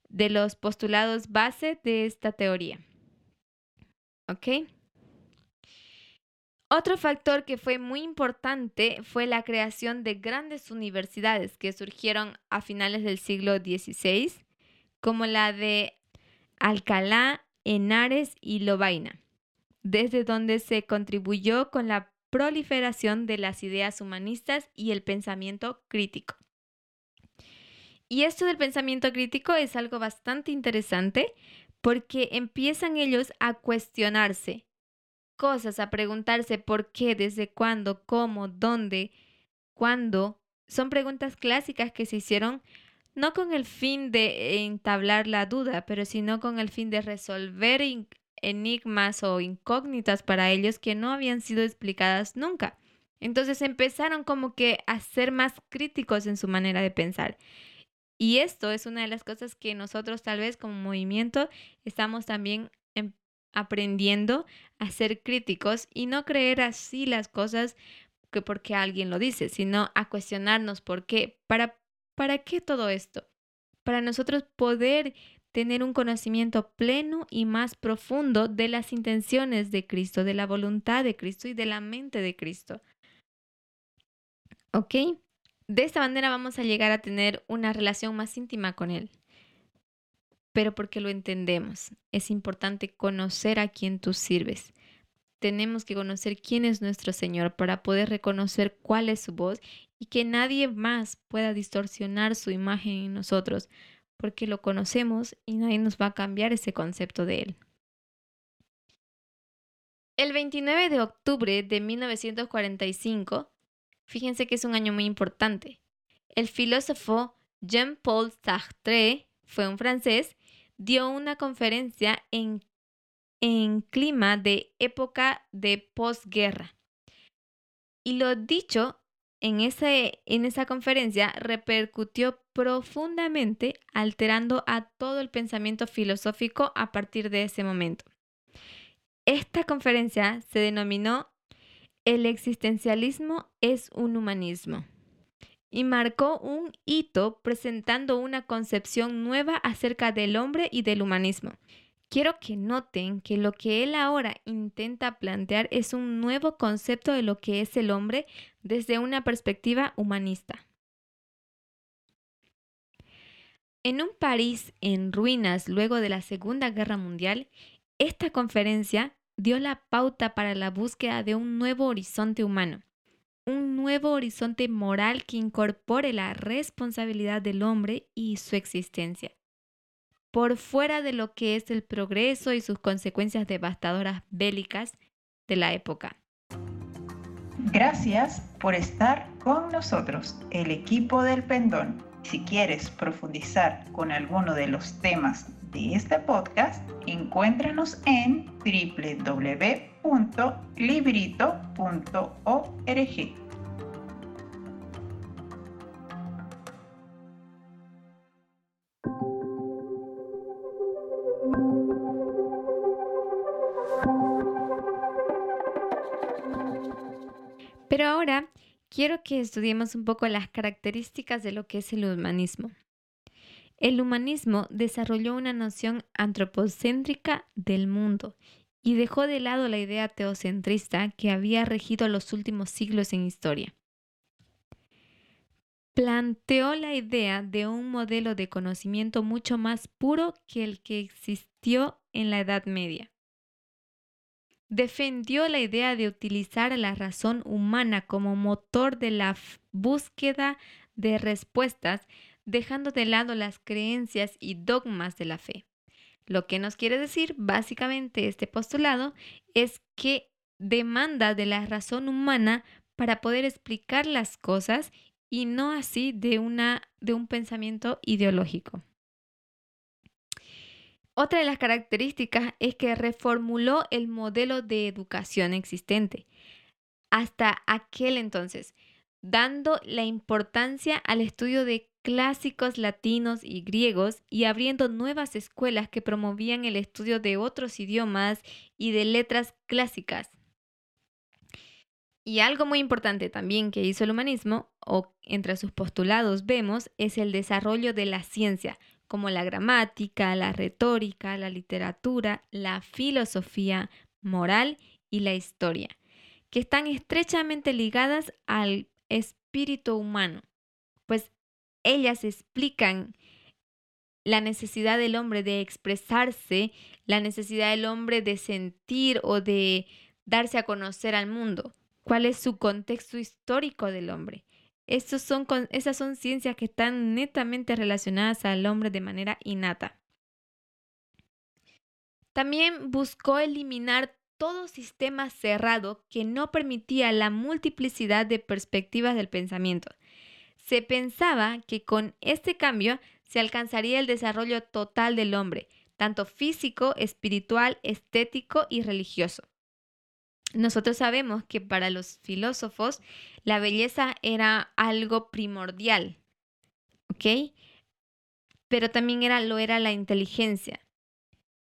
de los postulados base de esta teoría. ¿Ok? Otro factor que fue muy importante fue la creación de grandes universidades que surgieron a finales del siglo XVI, como la de Alcalá, Henares y Lovaina, desde donde se contribuyó con la proliferación de las ideas humanistas y el pensamiento crítico. Y esto del pensamiento crítico es algo bastante interesante porque empiezan ellos a cuestionarse cosas, a preguntarse por qué, desde cuándo, cómo, dónde, cuándo. Son preguntas clásicas que se hicieron no con el fin de entablar la duda, pero sino con el fin de resolver enigmas o incógnitas para ellos que no habían sido explicadas nunca. Entonces empezaron como que a ser más críticos en su manera de pensar. Y esto es una de las cosas que nosotros tal vez como movimiento estamos también aprendiendo a ser críticos y no creer así las cosas que porque alguien lo dice, sino a cuestionarnos por qué, para, para qué todo esto, para nosotros poder tener un conocimiento pleno y más profundo de las intenciones de Cristo, de la voluntad de Cristo y de la mente de Cristo. ¿Ok? De esta manera vamos a llegar a tener una relación más íntima con Él pero porque lo entendemos. Es importante conocer a quien tú sirves. Tenemos que conocer quién es nuestro Señor para poder reconocer cuál es su voz y que nadie más pueda distorsionar su imagen en nosotros, porque lo conocemos y nadie nos va a cambiar ese concepto de Él. El 29 de octubre de 1945, fíjense que es un año muy importante, el filósofo Jean-Paul Sartre, fue un francés, dio una conferencia en, en clima de época de posguerra. Y lo dicho en, en esa conferencia repercutió profundamente, alterando a todo el pensamiento filosófico a partir de ese momento. Esta conferencia se denominó El existencialismo es un humanismo y marcó un hito presentando una concepción nueva acerca del hombre y del humanismo. Quiero que noten que lo que él ahora intenta plantear es un nuevo concepto de lo que es el hombre desde una perspectiva humanista. En un París en ruinas luego de la Segunda Guerra Mundial, esta conferencia dio la pauta para la búsqueda de un nuevo horizonte humano un nuevo horizonte moral que incorpore la responsabilidad del hombre y su existencia, por fuera de lo que es el progreso y sus consecuencias devastadoras bélicas de la época. Gracias por estar con nosotros, el equipo del Pendón. Si quieres profundizar con alguno de los temas de este podcast, encuéntranos en www.librito.org. quiero que estudiemos un poco las características de lo que es el humanismo. El humanismo desarrolló una noción antropocéntrica del mundo y dejó de lado la idea teocentrista que había regido los últimos siglos en historia. Planteó la idea de un modelo de conocimiento mucho más puro que el que existió en la Edad Media. Defendió la idea de utilizar a la razón humana como motor de la búsqueda de respuestas, dejando de lado las creencias y dogmas de la fe. Lo que nos quiere decir básicamente este postulado es que demanda de la razón humana para poder explicar las cosas y no así de, una, de un pensamiento ideológico. Otra de las características es que reformuló el modelo de educación existente hasta aquel entonces, dando la importancia al estudio de clásicos latinos y griegos y abriendo nuevas escuelas que promovían el estudio de otros idiomas y de letras clásicas. Y algo muy importante también que hizo el humanismo, o entre sus postulados vemos, es el desarrollo de la ciencia, como la gramática, la retórica, la literatura, la filosofía moral y la historia, que están estrechamente ligadas al espíritu humano, pues ellas explican la necesidad del hombre de expresarse, la necesidad del hombre de sentir o de darse a conocer al mundo, cuál es su contexto histórico del hombre, son, esas son ciencias que están netamente relacionadas al hombre de manera innata. También buscó eliminar todo sistema cerrado que no permitía la multiplicidad de perspectivas del pensamiento. Se pensaba que con este cambio se alcanzaría el desarrollo total del hombre, tanto físico, espiritual, estético y religioso. Nosotros sabemos que para los filósofos la belleza era algo primordial, ¿ok? Pero también era, lo era la inteligencia.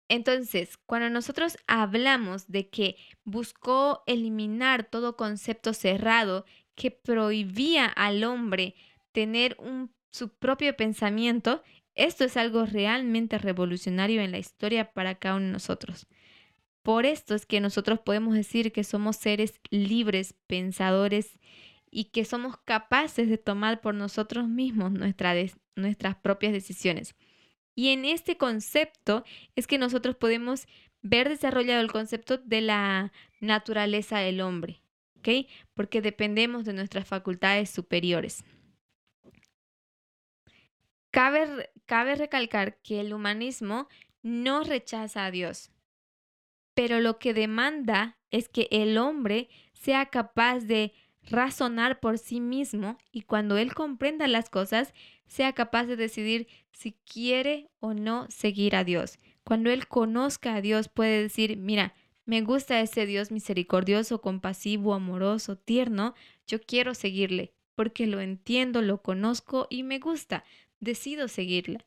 Entonces, cuando nosotros hablamos de que buscó eliminar todo concepto cerrado que prohibía al hombre tener un, su propio pensamiento, esto es algo realmente revolucionario en la historia para cada uno de nosotros. Por esto es que nosotros podemos decir que somos seres libres, pensadores y que somos capaces de tomar por nosotros mismos nuestras propias decisiones. Y en este concepto es que nosotros podemos ver desarrollado el concepto de la naturaleza del hombre, ¿ok? Porque dependemos de nuestras facultades superiores. Cabe, cabe recalcar que el humanismo no rechaza a Dios, pero lo que demanda es que el hombre sea capaz de razonar por sí mismo y cuando él comprenda las cosas, sea capaz de decidir si quiere o no seguir a Dios. Cuando él conozca a Dios puede decir, mira, me gusta ese Dios misericordioso, compasivo, amoroso, tierno, yo quiero seguirle, porque lo entiendo, lo conozco y me gusta, decido seguirle.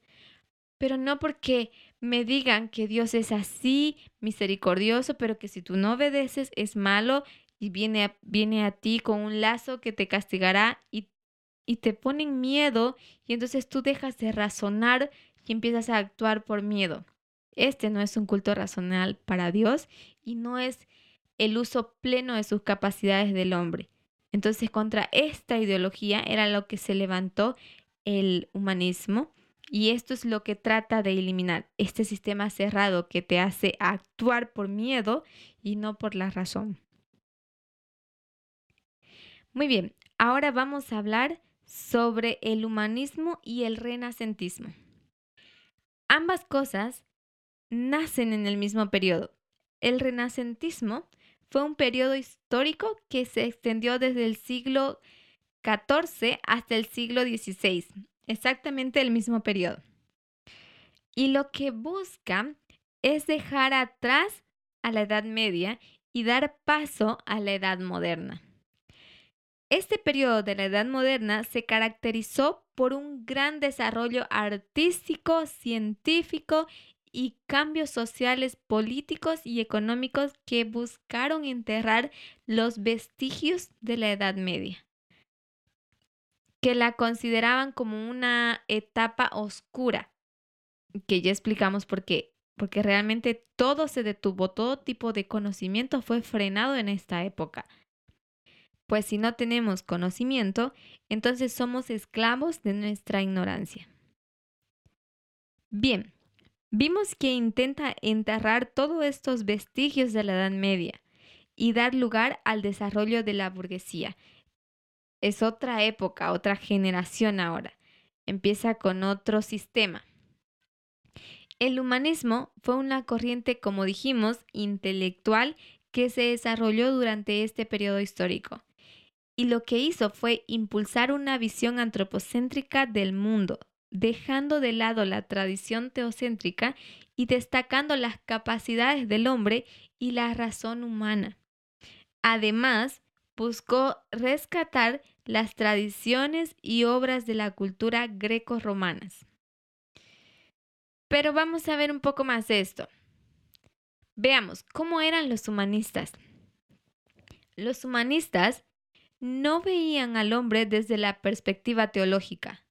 Pero no porque me digan que Dios es así, misericordioso, pero que si tú no obedeces es malo y viene a, viene a ti con un lazo que te castigará y, y te ponen miedo y entonces tú dejas de razonar y empiezas a actuar por miedo. Este no es un culto racional para Dios y no es el uso pleno de sus capacidades del hombre. Entonces contra esta ideología era lo que se levantó el humanismo y esto es lo que trata de eliminar, este sistema cerrado que te hace actuar por miedo y no por la razón. Muy bien, ahora vamos a hablar sobre el humanismo y el renacentismo. Ambas cosas nacen en el mismo periodo. El renacentismo fue un periodo histórico que se extendió desde el siglo XIV hasta el siglo XVI exactamente el mismo periodo. Y lo que busca es dejar atrás a la Edad Media y dar paso a la Edad Moderna. Este periodo de la Edad Moderna se caracterizó por un gran desarrollo artístico, científico y cambios sociales, políticos y económicos que buscaron enterrar los vestigios de la Edad Media que la consideraban como una etapa oscura, que ya explicamos por qué, porque realmente todo se detuvo, todo tipo de conocimiento fue frenado en esta época. Pues si no tenemos conocimiento, entonces somos esclavos de nuestra ignorancia. Bien, vimos que intenta enterrar todos estos vestigios de la Edad Media y dar lugar al desarrollo de la burguesía. Es otra época, otra generación ahora. Empieza con otro sistema. El humanismo fue una corriente, como dijimos, intelectual que se desarrolló durante este periodo histórico. Y lo que hizo fue impulsar una visión antropocéntrica del mundo, dejando de lado la tradición teocéntrica y destacando las capacidades del hombre y la razón humana. Además, buscó rescatar las tradiciones y obras de la cultura greco-romanas. Pero vamos a ver un poco más de esto. Veamos, ¿cómo eran los humanistas? Los humanistas no veían al hombre desde la perspectiva teológica.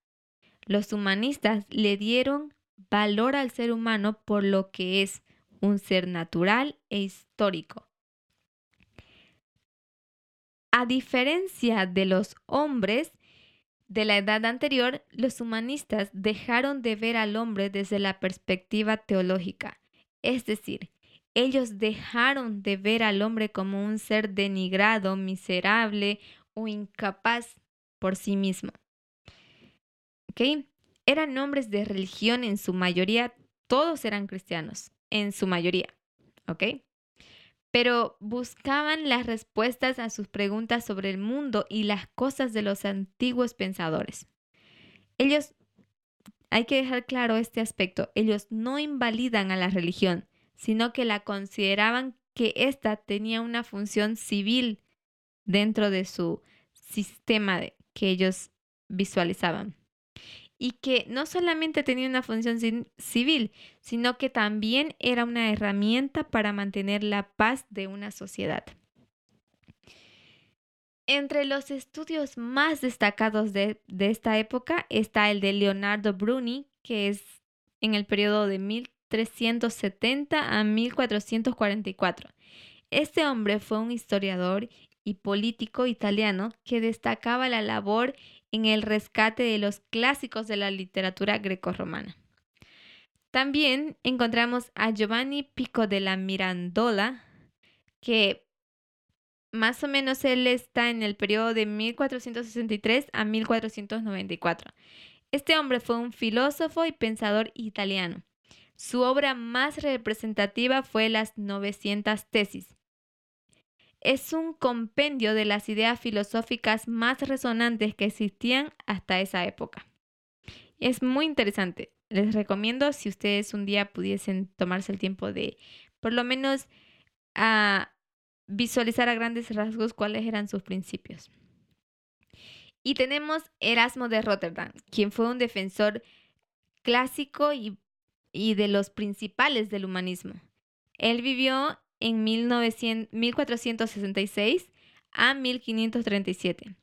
Los humanistas le dieron valor al ser humano por lo que es un ser natural e histórico. A diferencia de los hombres de la edad anterior, los humanistas dejaron de ver al hombre desde la perspectiva teológica, es decir, ellos dejaron de ver al hombre como un ser denigrado, miserable o incapaz por sí mismo. Eran hombres de religión en su mayoría, todos eran cristianos, en su mayoría. ¿Ok? Pero buscaban las respuestas a sus preguntas sobre el mundo y las cosas de los antiguos pensadores. Ellos, hay que dejar claro este aspecto, ellos no invalidan a la religión, sino que la consideraban que ésta tenía una función civil dentro de su sistema que ellos visualizaban y que no solamente tenía una función civil, sino que también era una herramienta para mantener la paz de una sociedad. Entre los estudios más destacados de, esta época está el de Leonardo Bruni, que es en el periodo de 1370 a 1444. Este hombre fue un historiador y político italiano que destacaba la labor en el rescate de los clásicos de la literatura grecorromana. También encontramos a Giovanni Pico de la Mirandola, que más o menos él está en el periodo de 1463 a 1494. Este hombre fue un filósofo y pensador italiano. Su obra más representativa fue las 900 tesis, es un compendio de las ideas filosóficas más resonantes que existían hasta esa época. Es muy interesante. Les recomiendo si ustedes un día pudiesen tomarse el tiempo de por lo menos a visualizar a grandes rasgos cuáles eran sus principios. Y tenemos Erasmo de Rotterdam, quien fue un defensor clásico y, y de los principales del humanismo. Él vivió en 1466 a 1537.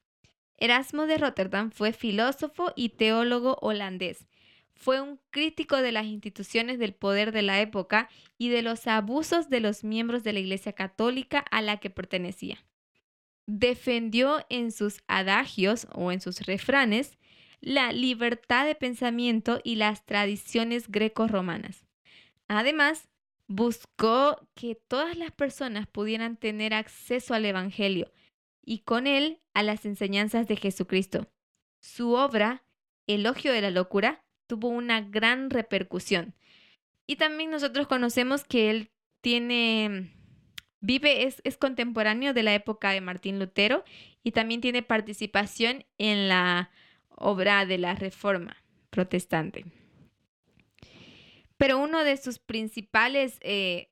Erasmo de Rotterdam fue filósofo y teólogo holandés. Fue un crítico de las instituciones del poder de la época y de los abusos de los miembros de la Iglesia Católica a la que pertenecía. Defendió en sus adagios o en sus refranes la libertad de pensamiento y las tradiciones greco-romanas. Además, buscó que todas las personas pudieran tener acceso al Evangelio y con él a las enseñanzas de Jesucristo. Su obra, Elogio de la Locura, tuvo una gran repercusión. Y también nosotros conocemos que él tiene, vive, es, es contemporáneo de la época de Martín Lutero y también tiene participación en la obra de la Reforma protestante. Pero uno de sus principales eh,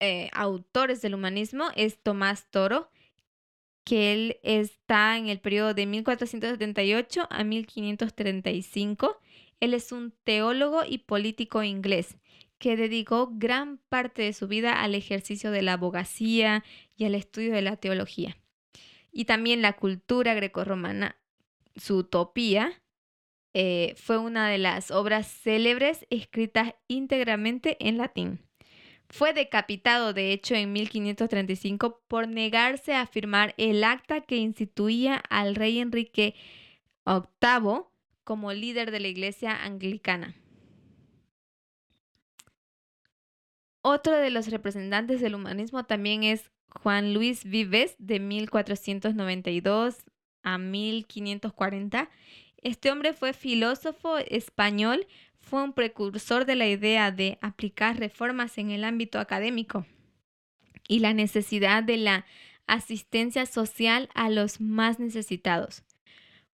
eh, autores del humanismo es Tomás Toro, que él está en el periodo de 1478 a 1535. Él es un teólogo y político inglés que dedicó gran parte de su vida al ejercicio de la abogacía y al estudio de la teología. Y también la cultura grecorromana, su utopía, eh, fue una de las obras célebres escritas íntegramente en latín. Fue decapitado, de hecho, en 1535 por negarse a firmar el acta que instituía al rey Enrique VIII como líder de la iglesia anglicana. Otro de los representantes del humanismo también es Juan Luis Vives, de 1492 a 1540. Este hombre fue filósofo español, fue un precursor de la idea de aplicar reformas en el ámbito académico y la necesidad de la asistencia social a los más necesitados.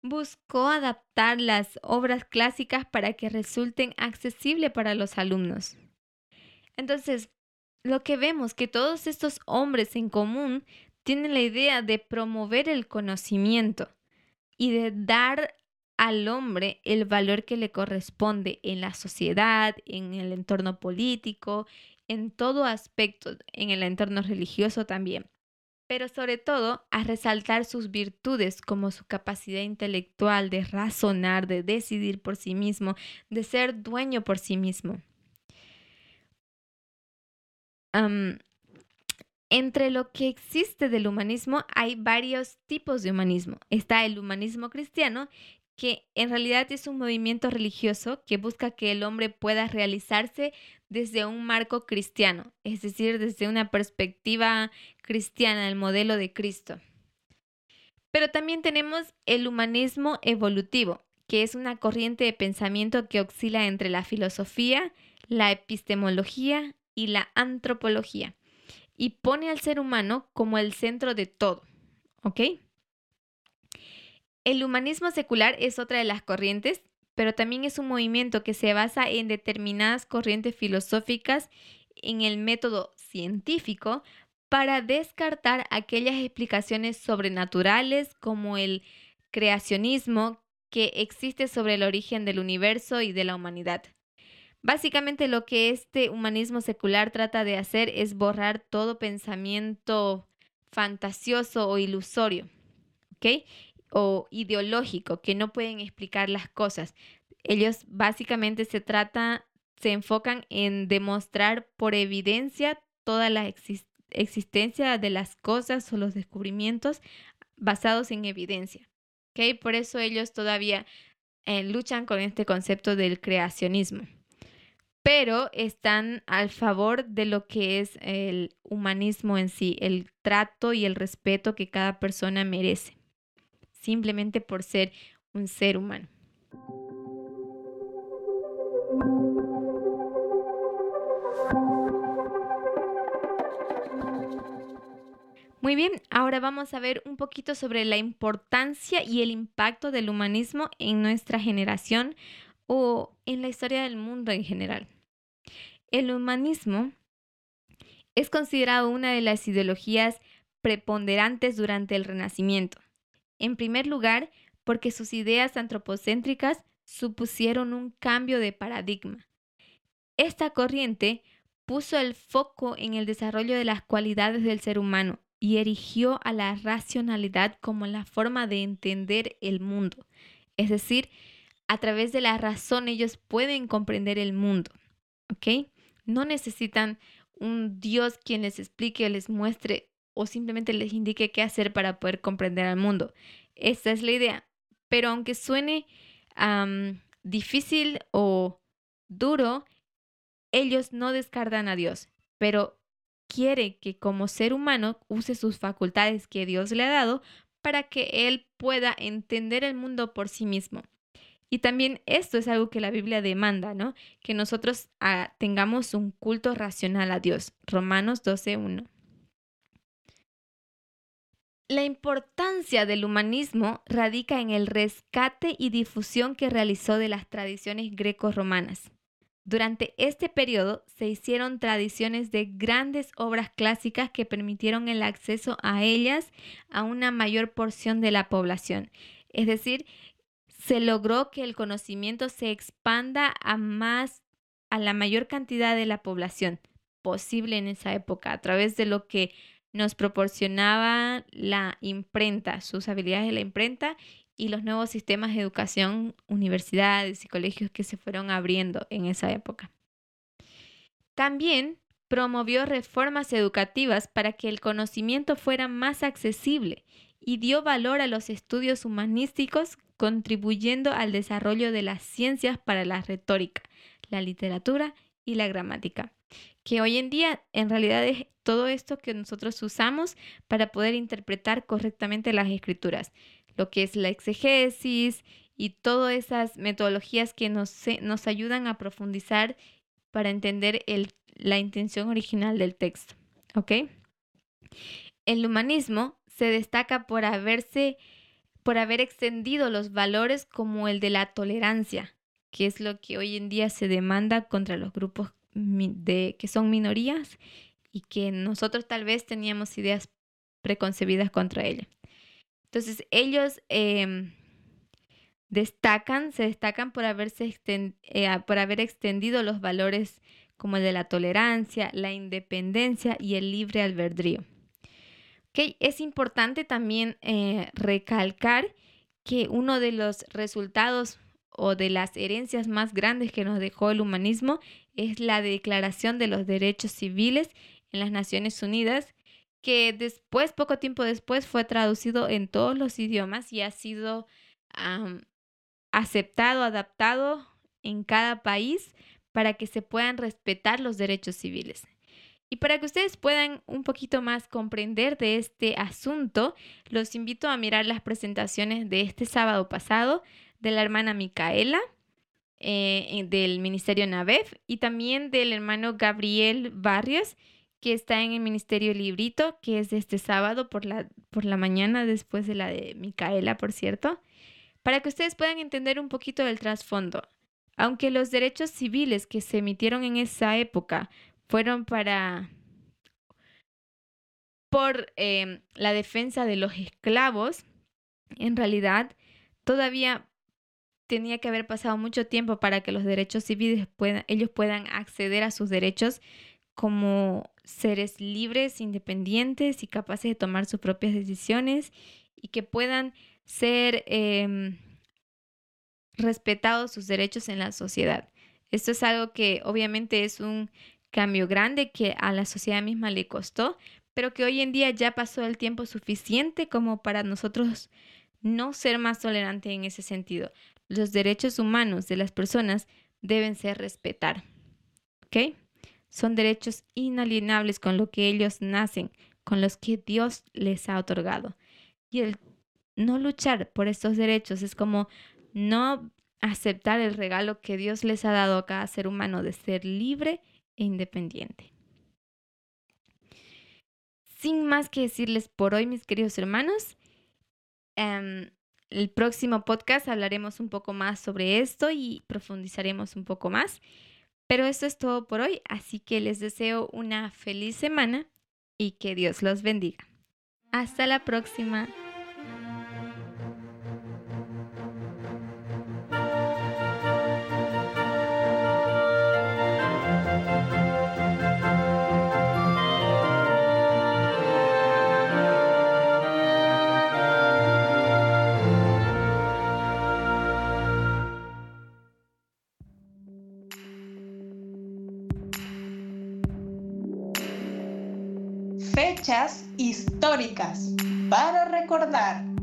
Buscó adaptar las obras clásicas para que resulten accesibles para los alumnos. Entonces, lo que vemos que todos estos hombres en común tienen la idea de promover el conocimiento y de dar al hombre el valor que le corresponde en la sociedad, en el entorno político, en todo aspecto, en el entorno religioso también. Pero sobre todo a resaltar sus virtudes como su capacidad intelectual de razonar, de decidir por sí mismo, de ser dueño por sí mismo entre lo que existe del humanismo hay varios tipos de humanismo. Está el humanismo cristiano, que en realidad es un movimiento religioso que busca que el hombre pueda realizarse desde un marco cristiano, es decir, desde una perspectiva cristiana, el modelo de Cristo. Pero también tenemos el humanismo evolutivo, que es una corriente de pensamiento que oscila entre la filosofía, la epistemología y la antropología y pone al ser humano como el centro de todo. ¿Ok? El humanismo secular es otra de las corrientes, pero también es un movimiento que se basa en determinadas corrientes filosóficas en el método científico para descartar aquellas explicaciones sobrenaturales como el creacionismo que existe sobre el origen del universo y de la humanidad. Básicamente lo que este humanismo secular trata de hacer es borrar todo pensamiento fantasioso o ilusorio, ¿ok? O ideológico, que no pueden explicar las cosas. Ellos básicamente se trata, se enfocan en demostrar por evidencia toda la existencia de las cosas o los descubrimientos basados en evidencia. ¿ok? Por eso ellos todavía eh, luchan con este concepto del creacionismo pero están al favor de lo que es el humanismo en sí, el trato y el respeto que cada persona merece, simplemente por ser un ser humano. Muy bien, ahora vamos a ver un poquito sobre la importancia y el impacto del humanismo en nuestra generación o en la historia del mundo en general. El humanismo es considerado una de las ideologías preponderantes durante el Renacimiento. En primer lugar, porque sus ideas antropocéntricas supusieron un cambio de paradigma. Esta corriente puso el foco en el desarrollo de las cualidades del ser humano y erigió a la racionalidad como la forma de entender el mundo. Es decir, a través de la razón ellos pueden comprender el mundo. ¿Ok? No necesitan un Dios quien les explique, les muestre o simplemente les indique qué hacer para poder comprender al mundo. Esa es la idea. Pero aunque suene difícil o duro, ellos no descartan a Dios, pero quiere que como ser humano use sus facultades que Dios le ha dado para que él pueda entender el mundo por sí mismo. Y también esto es algo que la Biblia demanda, ¿no? Que nosotros ah, tengamos un culto racional a Dios. Romanos 12.1. La importancia del humanismo radica en el rescate y difusión que realizó de las tradiciones greco-romanas. Durante este periodo se hicieron tradiciones de grandes obras clásicas que permitieron el acceso a ellas a una mayor porción de la población. Es decir, se logró que el conocimiento se expanda a más, a la mayor cantidad de la población posible en esa época, a través de lo que nos proporcionaba la imprenta, sus habilidades de la imprenta y los nuevos sistemas de educación, universidades y colegios que se fueron abriendo en esa época. También promovió reformas educativas para que el conocimiento fuera más accesible y dio valor a los estudios humanísticos contribuyendo al desarrollo de las ciencias para la retórica, la literatura y la gramática. Que hoy en día en realidad es todo esto que nosotros usamos para poder interpretar correctamente las escrituras, lo que es la exegesis y todas esas metodologías que nos, nos ayudan a profundizar para entender la intención original del texto. ¿Ok? El humanismo se destaca por haberse por haber extendido los valores como el de la tolerancia, que es lo que hoy en día se demanda contra los grupos de, que son minorías y que nosotros tal vez teníamos ideas preconcebidas contra ella. Entonces ellos em, destacan, se destacan por, haberse eh, por haber extendido los valores como el de la tolerancia, la independencia y el libre albedrío. Es importante también eh, recalcar que uno de los resultados o de las herencias más grandes que nos dejó el humanismo es la Declaración de los Derechos Civiles en las Naciones Unidas, que después, poco tiempo después, fue traducido en todos los idiomas y ha sido aceptado, adaptado en cada país para que se puedan respetar los derechos civiles. Y para que ustedes puedan un poquito más comprender de este asunto, los invito a mirar las presentaciones de este sábado pasado de la hermana Micaela eh, del Ministerio Navev y también del hermano Gabriel Barrios, que está en el Ministerio Librito, que es de este sábado por la, por la mañana, después de la de Micaela, por cierto, para que ustedes puedan entender un poquito del trasfondo. Aunque los derechos civiles que se emitieron en esa época fueron para por em, la defensa de los esclavos, en realidad todavía tenía que haber pasado mucho tiempo para que los derechos civiles puedan, ellos puedan acceder a sus derechos como seres libres, independientes y capaces de tomar sus propias decisiones y que puedan ser em, respetados sus derechos en la sociedad. Esto es algo que obviamente es un cambio grande que a la sociedad misma le costó, pero que hoy en día ya pasó el tiempo suficiente como para nosotros no ser más tolerantes en ese sentido. Los derechos humanos de las personas deben ser respetar. ¿Ok? Son derechos inalienables con lo que ellos nacen, con los que Dios les ha otorgado. Y el no luchar por estos derechos es como no aceptar el regalo que Dios les ha dado a cada ser humano de ser libre e independiente. Sin más que decirles por hoy, mis queridos hermanos, em, el próximo podcast hablaremos un poco más sobre esto y profundizaremos un poco más. Pero eso es todo por hoy, así que les deseo una feliz semana y que Dios los bendiga. Hasta la próxima. Fechas históricas para recordar.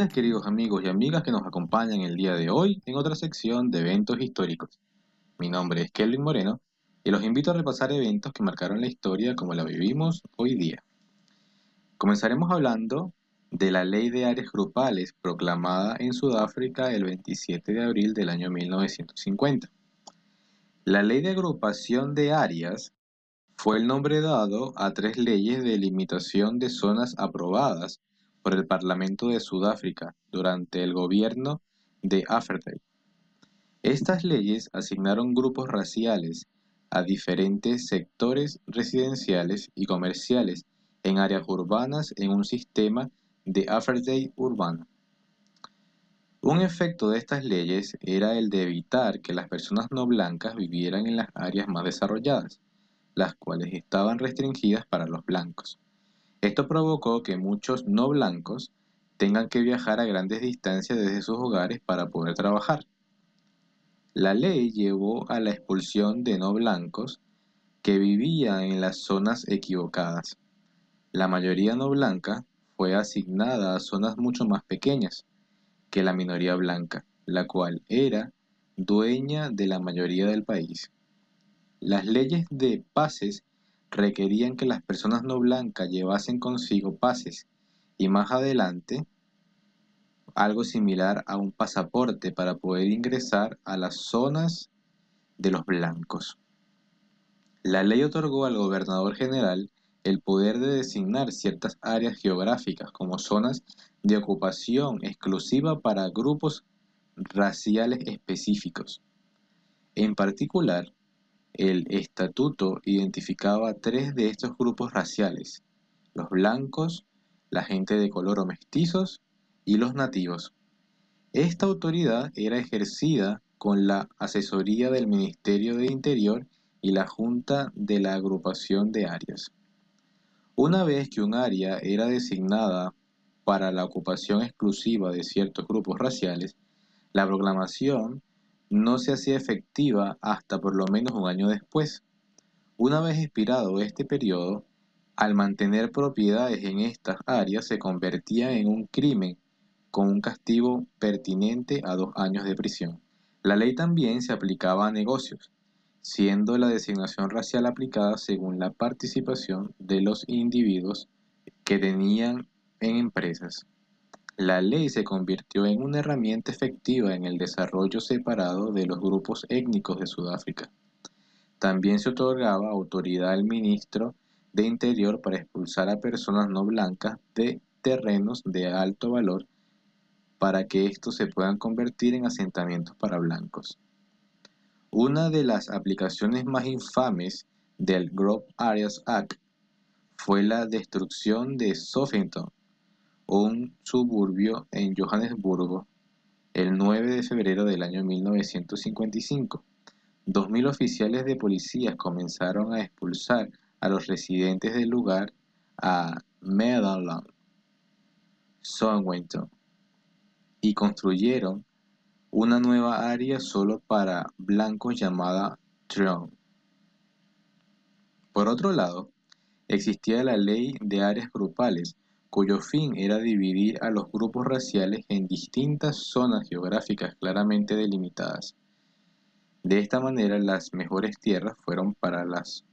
Días, queridos amigos y amigas que nos acompañan el día de hoy en otra sección de eventos históricos. Mi nombre es Kelvin Moreno y los invito a repasar eventos que marcaron la historia como la vivimos hoy día. Comenzaremos hablando de la Ley de Áreas Grupales proclamada en Sudáfrica el 27 de abril del año 1950. La Ley de Agrupación de Áreas fue el nombre dado a tres leyes de limitación de zonas aprobadas por el Parlamento de Sudáfrica durante el gobierno de Apartheid. Estas leyes asignaron grupos raciales a diferentes sectores residenciales y comerciales en áreas urbanas en un sistema de apartheid urbano. Un efecto de estas leyes era el de evitar que las personas no blancas vivieran en las áreas más desarrolladas, las cuales estaban restringidas para los blancos. Esto provocó que muchos no blancos tengan que viajar a grandes distancias desde sus hogares para poder trabajar. La ley llevó a la expulsión de no blancos que vivían en las zonas equivocadas. La mayoría no blanca fue asignada a zonas mucho más pequeñas que la minoría blanca, la cual era dueña de la mayoría del país. Las leyes de pases requerían que las personas no blancas llevasen consigo pases y más adelante algo similar a un pasaporte para poder ingresar a las zonas de los blancos. La ley otorgó al gobernador general el poder de designar ciertas áreas geográficas como zonas de ocupación exclusiva para grupos raciales específicos. En particular, el estatuto identificaba tres de estos grupos raciales, los blancos, la gente de color o mestizos y los nativos. Esta autoridad era ejercida con la asesoría del Ministerio de Interior y la Junta de la Agrupación de Áreas. Una vez que un área era designada para la ocupación exclusiva de ciertos grupos raciales, la proclamación no se hacía efectiva hasta por lo menos un año después. Una vez expirado este periodo, al mantener propiedades en estas áreas se convertía en un crimen con un castigo pertinente a dos años de prisión. La ley también se aplicaba a negocios, siendo la designación racial aplicada según la participación de los individuos que tenían en empresas. La ley se convirtió en una herramienta efectiva en el desarrollo separado de los grupos étnicos de Sudáfrica. También se otorgaba autoridad al ministro de Interior para expulsar a personas no blancas de terrenos de alto valor para que estos se puedan convertir en asentamientos para blancos. Una de las aplicaciones más infames del Grove Areas Act fue la destrucción de Southampton, un suburbio en Johannesburgo, el 9 de febrero del año 1955. 2.000 oficiales de policía comenzaron a expulsar a los residentes del lugar a Meadowland, Southampton, y construyeron una nueva área solo para blancos llamada Trion. Por otro lado, existía la ley de áreas grupales, cuyo fin era dividir a los grupos raciales en distintas zonas geográficas claramente delimitadas. De esta manera, las mejores tierras fueron para las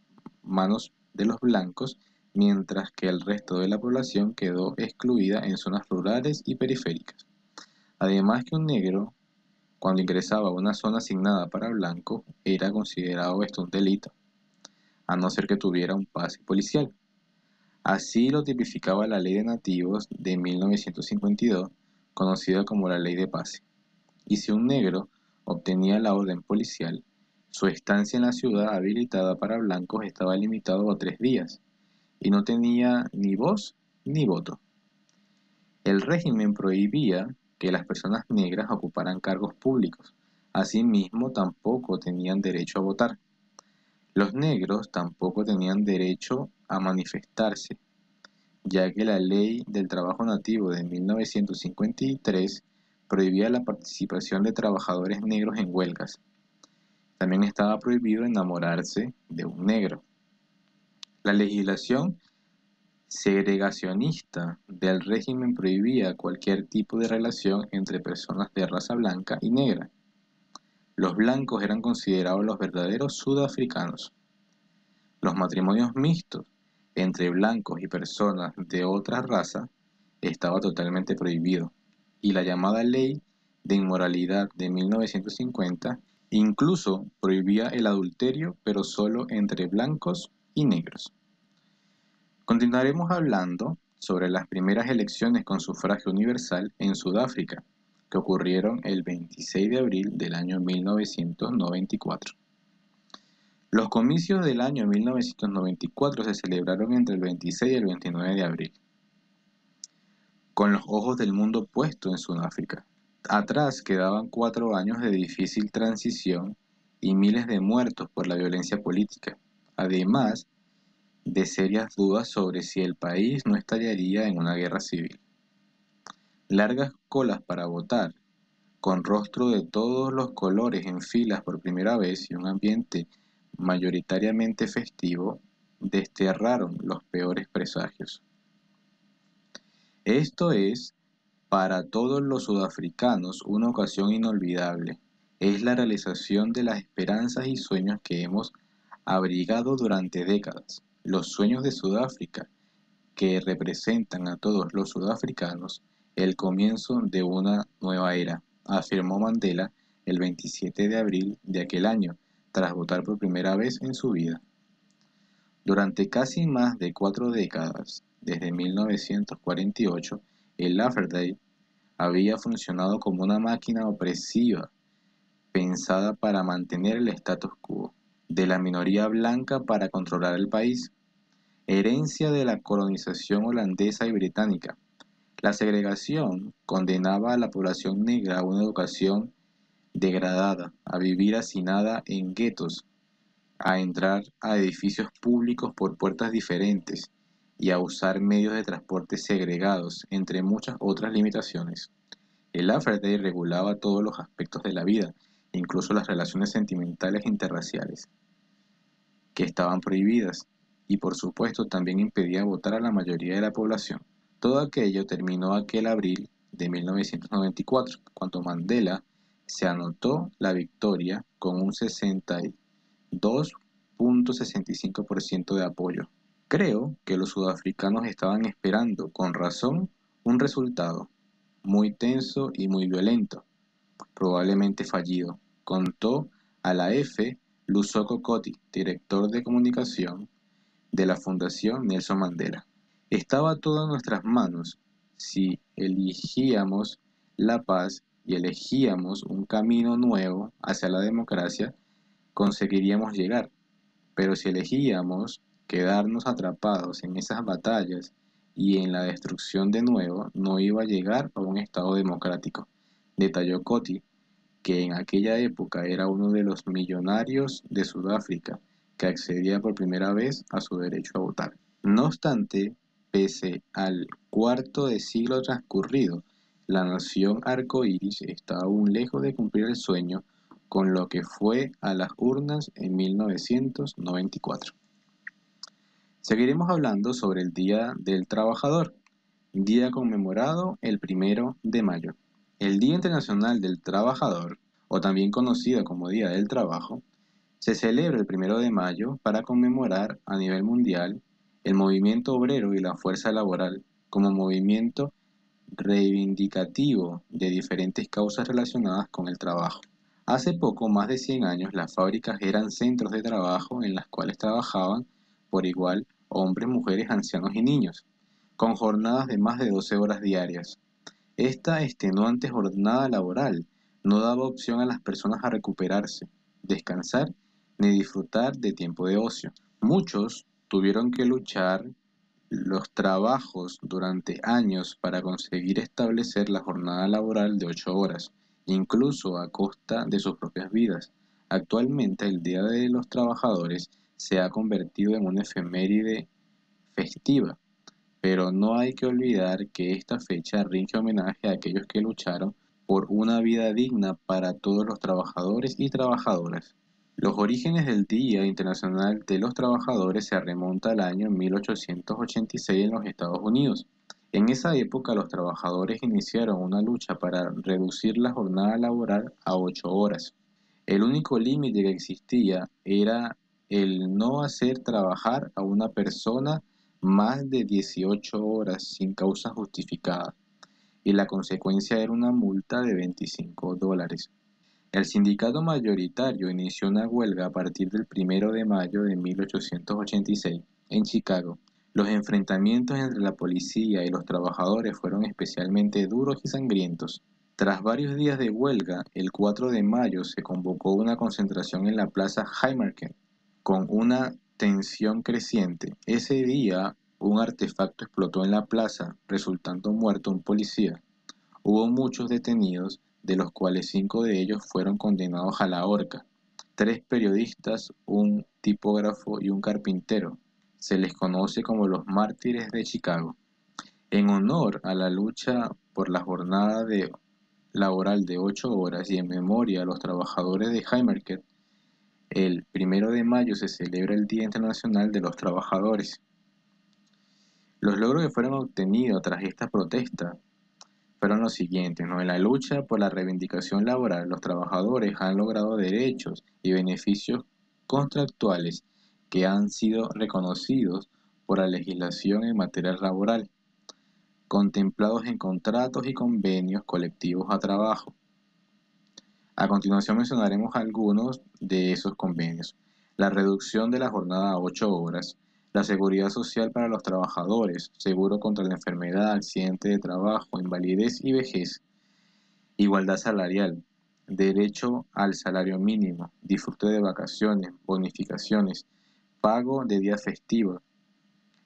manos de los blancos, mientras que el resto de la población quedó excluida en zonas rurales y periféricas. Además que un negro cuando ingresaba a una zona asignada para blanco, era considerado esto un delito, a no ser que tuviera un pase policial. Así lo tipificaba la Ley de Nativos de 1952, conocida como la Ley de Pase. Y si un negro obtenía la orden policial, su estancia en la ciudad habilitada para blancos estaba limitado a tres días, y no tenía ni voz ni voto. El régimen prohibía que las personas negras ocuparan cargos públicos. Asimismo, tampoco tenían derecho a votar. Los negros tampoco tenían derecho a manifestarse, ya que la ley del trabajo nativo de 1953 prohibía la participación de trabajadores negros en huelgas. También estaba prohibido enamorarse de un negro. La legislación segregacionista del régimen prohibía cualquier tipo de relación entre personas de raza blanca y negra. Los blancos eran considerados los verdaderos sudafricanos. Los matrimonios mixtos entre blancos y personas de otra raza estaba totalmente prohibido y la llamada ley de inmoralidad de 1950 incluso prohibía el adulterio pero solo entre blancos y negros. Continuaremos hablando sobre las primeras elecciones con sufragio universal en Sudáfrica, que ocurrieron el 26 de abril del año 1994. Los comicios del año 1994 se celebraron entre el 26 y el 29 de abril, con los ojos del mundo puesto en Sudáfrica. Atrás quedaban cuatro años de difícil transición y miles de muertos por la violencia política. Además, de serias dudas sobre si el país no estallaría en una guerra civil. largas colas para votar, con rostro de todos los colores en filas por primera vez y un ambiente mayoritariamente festivo, desterraron los peores presagios. Esto es, para todos los sudafricanos, una ocasión inolvidable. Es la realización de las esperanzas y sueños que hemos abrigado durante décadas. Los sueños de Sudáfrica, que representan a todos los sudafricanos el comienzo de una nueva era, afirmó Mandela el 27 de abril de aquel año, tras votar por primera vez en su vida. Durante casi más de cuatro décadas, desde 1948, el Day había funcionado como una máquina opresiva pensada para mantener el status quo de la minoría blanca para controlar el país, herencia de la colonización holandesa y británica. La segregación condenaba a la población negra a una educación degradada, a vivir hacinada en guetos, a entrar a edificios públicos por puertas diferentes y a usar medios de transporte segregados, entre muchas otras limitaciones. El Day regulaba todos los aspectos de la vida, incluso las relaciones sentimentales interraciales, que estaban prohibidas, y por supuesto también impedía votar a la mayoría de la población. Todo aquello terminó aquel abril de 1994, cuando Mandela se anotó la victoria con un 62.65% de apoyo. Creo que los sudafricanos estaban esperando, con razón, un resultado muy tenso y muy violento, probablemente fallido, contó a la F. Lusoko Koti, director de comunicación de la Fundación Nelson Mandela. Estaba todo en nuestras manos si elegíamos la paz y elegíamos un camino nuevo hacia la democracia, conseguiríamos llegar. Pero si elegíamos quedarnos atrapados en esas batallas y en la destrucción de nuevo, no iba a llegar a un Estado democrático. Detalló Coti, que en aquella época era uno de los millonarios de Sudáfrica que accedía por primera vez a su derecho a votar. No obstante, pese al cuarto de siglo transcurrido, la nación arcoíris está aún lejos de cumplir el sueño con lo que fue a las urnas en 1994. Seguiremos hablando sobre el Día del Trabajador, día conmemorado el primero de mayo. El Día Internacional del Trabajador, o también conocido como Día del Trabajo, se celebra el primero de mayo para conmemorar a nivel mundial el movimiento obrero y la fuerza laboral como movimiento reivindicativo de diferentes causas relacionadas con el trabajo. Hace poco, más de 100 años, las fábricas eran centros de trabajo en las cuales trabajaban por igual hombres, mujeres, ancianos y niños, con jornadas de más de 12 horas diarias. Esta extenuante jornada laboral no daba opción a las personas a recuperarse, descansar ni disfrutar de tiempo de ocio. Muchos tuvieron que luchar los trabajos durante años para conseguir establecer la jornada laboral de 8 horas, incluso a costa de sus propias vidas. Actualmente el Día de los Trabajadores se ha convertido en una efeméride festiva, pero no hay que olvidar que esta fecha rinde homenaje a aquellos que lucharon por una vida digna para todos los trabajadores y trabajadoras. Los orígenes del Día Internacional de los Trabajadores se remonta al año 1886 en los Estados Unidos. En esa época los trabajadores iniciaron una lucha para reducir la jornada laboral a 8 horas. El único límite que existía era el no hacer trabajar a una persona más de 18 horas sin causa justificada y la consecuencia era una multa de 25 dólares. El sindicato mayoritario inició una huelga a partir del 1 de mayo de 1886 en Chicago. Los enfrentamientos entre la policía y los trabajadores fueron especialmente duros y sangrientos. Tras varios días de huelga, el 4 de mayo se convocó una concentración en la plaza Haymarket con una tensión creciente. Ese día un artefacto explotó en la plaza, resultando muerto un policía. Hubo muchos detenidos de los cuales cinco de ellos fueron condenados a la horca. Tres periodistas, un tipógrafo y un carpintero. Se les conoce como los mártires de Chicago. En honor a la lucha por la jornada de laboral de 8 horas y en memoria a los trabajadores de Heimerket, el primero de mayo se celebra el Día Internacional de los Trabajadores. Los logros que fueron obtenidos tras esta protesta fueron los siguientes. En la lucha por la reivindicación laboral, los trabajadores han logrado derechos y beneficios contractuales que han sido reconocidos por la legislación en materia laboral, contemplados en contratos y convenios colectivos a trabajo. A continuación mencionaremos algunos de esos convenios. La reducción de la jornada a 8 horas, la seguridad social para los trabajadores, seguro contra la enfermedad, accidente de trabajo, invalidez y vejez, igualdad salarial, derecho al salario mínimo, disfrute de vacaciones, bonificaciones, pago de días festivos,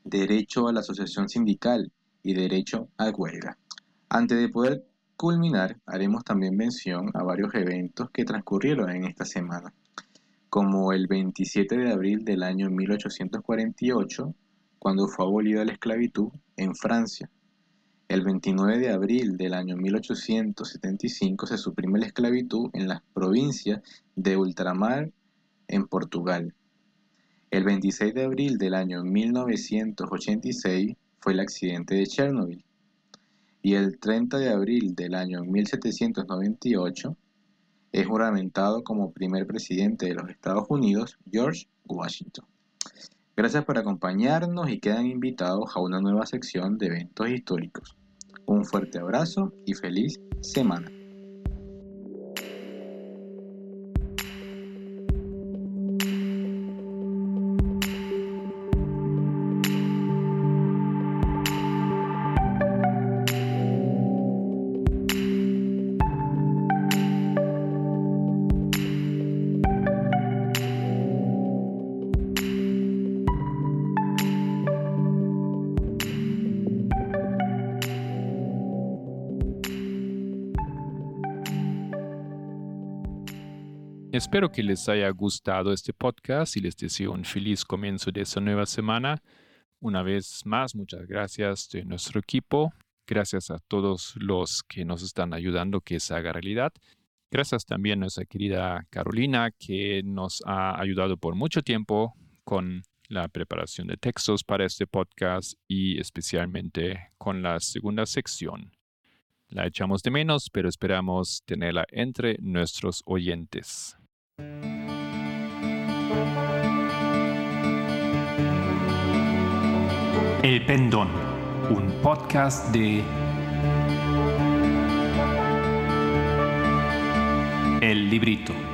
derecho a la asociación sindical y derecho a huelga. Antes de poder culminar, haremos también mención a varios eventos que transcurrieron en esta semana, como el 27 de abril del año 1848, cuando fue abolida la esclavitud en Francia, el 29 de abril del año 1875 se suprime la esclavitud en las provincias de ultramar en Portugal. El 26 de abril del año 1986 fue el accidente de Chernobyl. Y el 30 de abril del año 1798 es juramentado como primer presidente de los Estados Unidos George Washington. Gracias por acompañarnos y quedan invitados a una nueva sección de eventos históricos. Un fuerte abrazo y feliz semana. Espero que les haya gustado este podcast y les deseo un feliz comienzo de esta nueva semana. Una vez más, muchas gracias de nuestro equipo. Gracias a todos los que nos están ayudando que se haga realidad. Gracias también a nuestra querida Carolina que nos ha ayudado por mucho tiempo con la preparación de textos para este podcast y especialmente con la segunda sección. La echamos de menos, pero esperamos tenerla entre nuestros oyentes. El Pendón, un podcast de El Librito.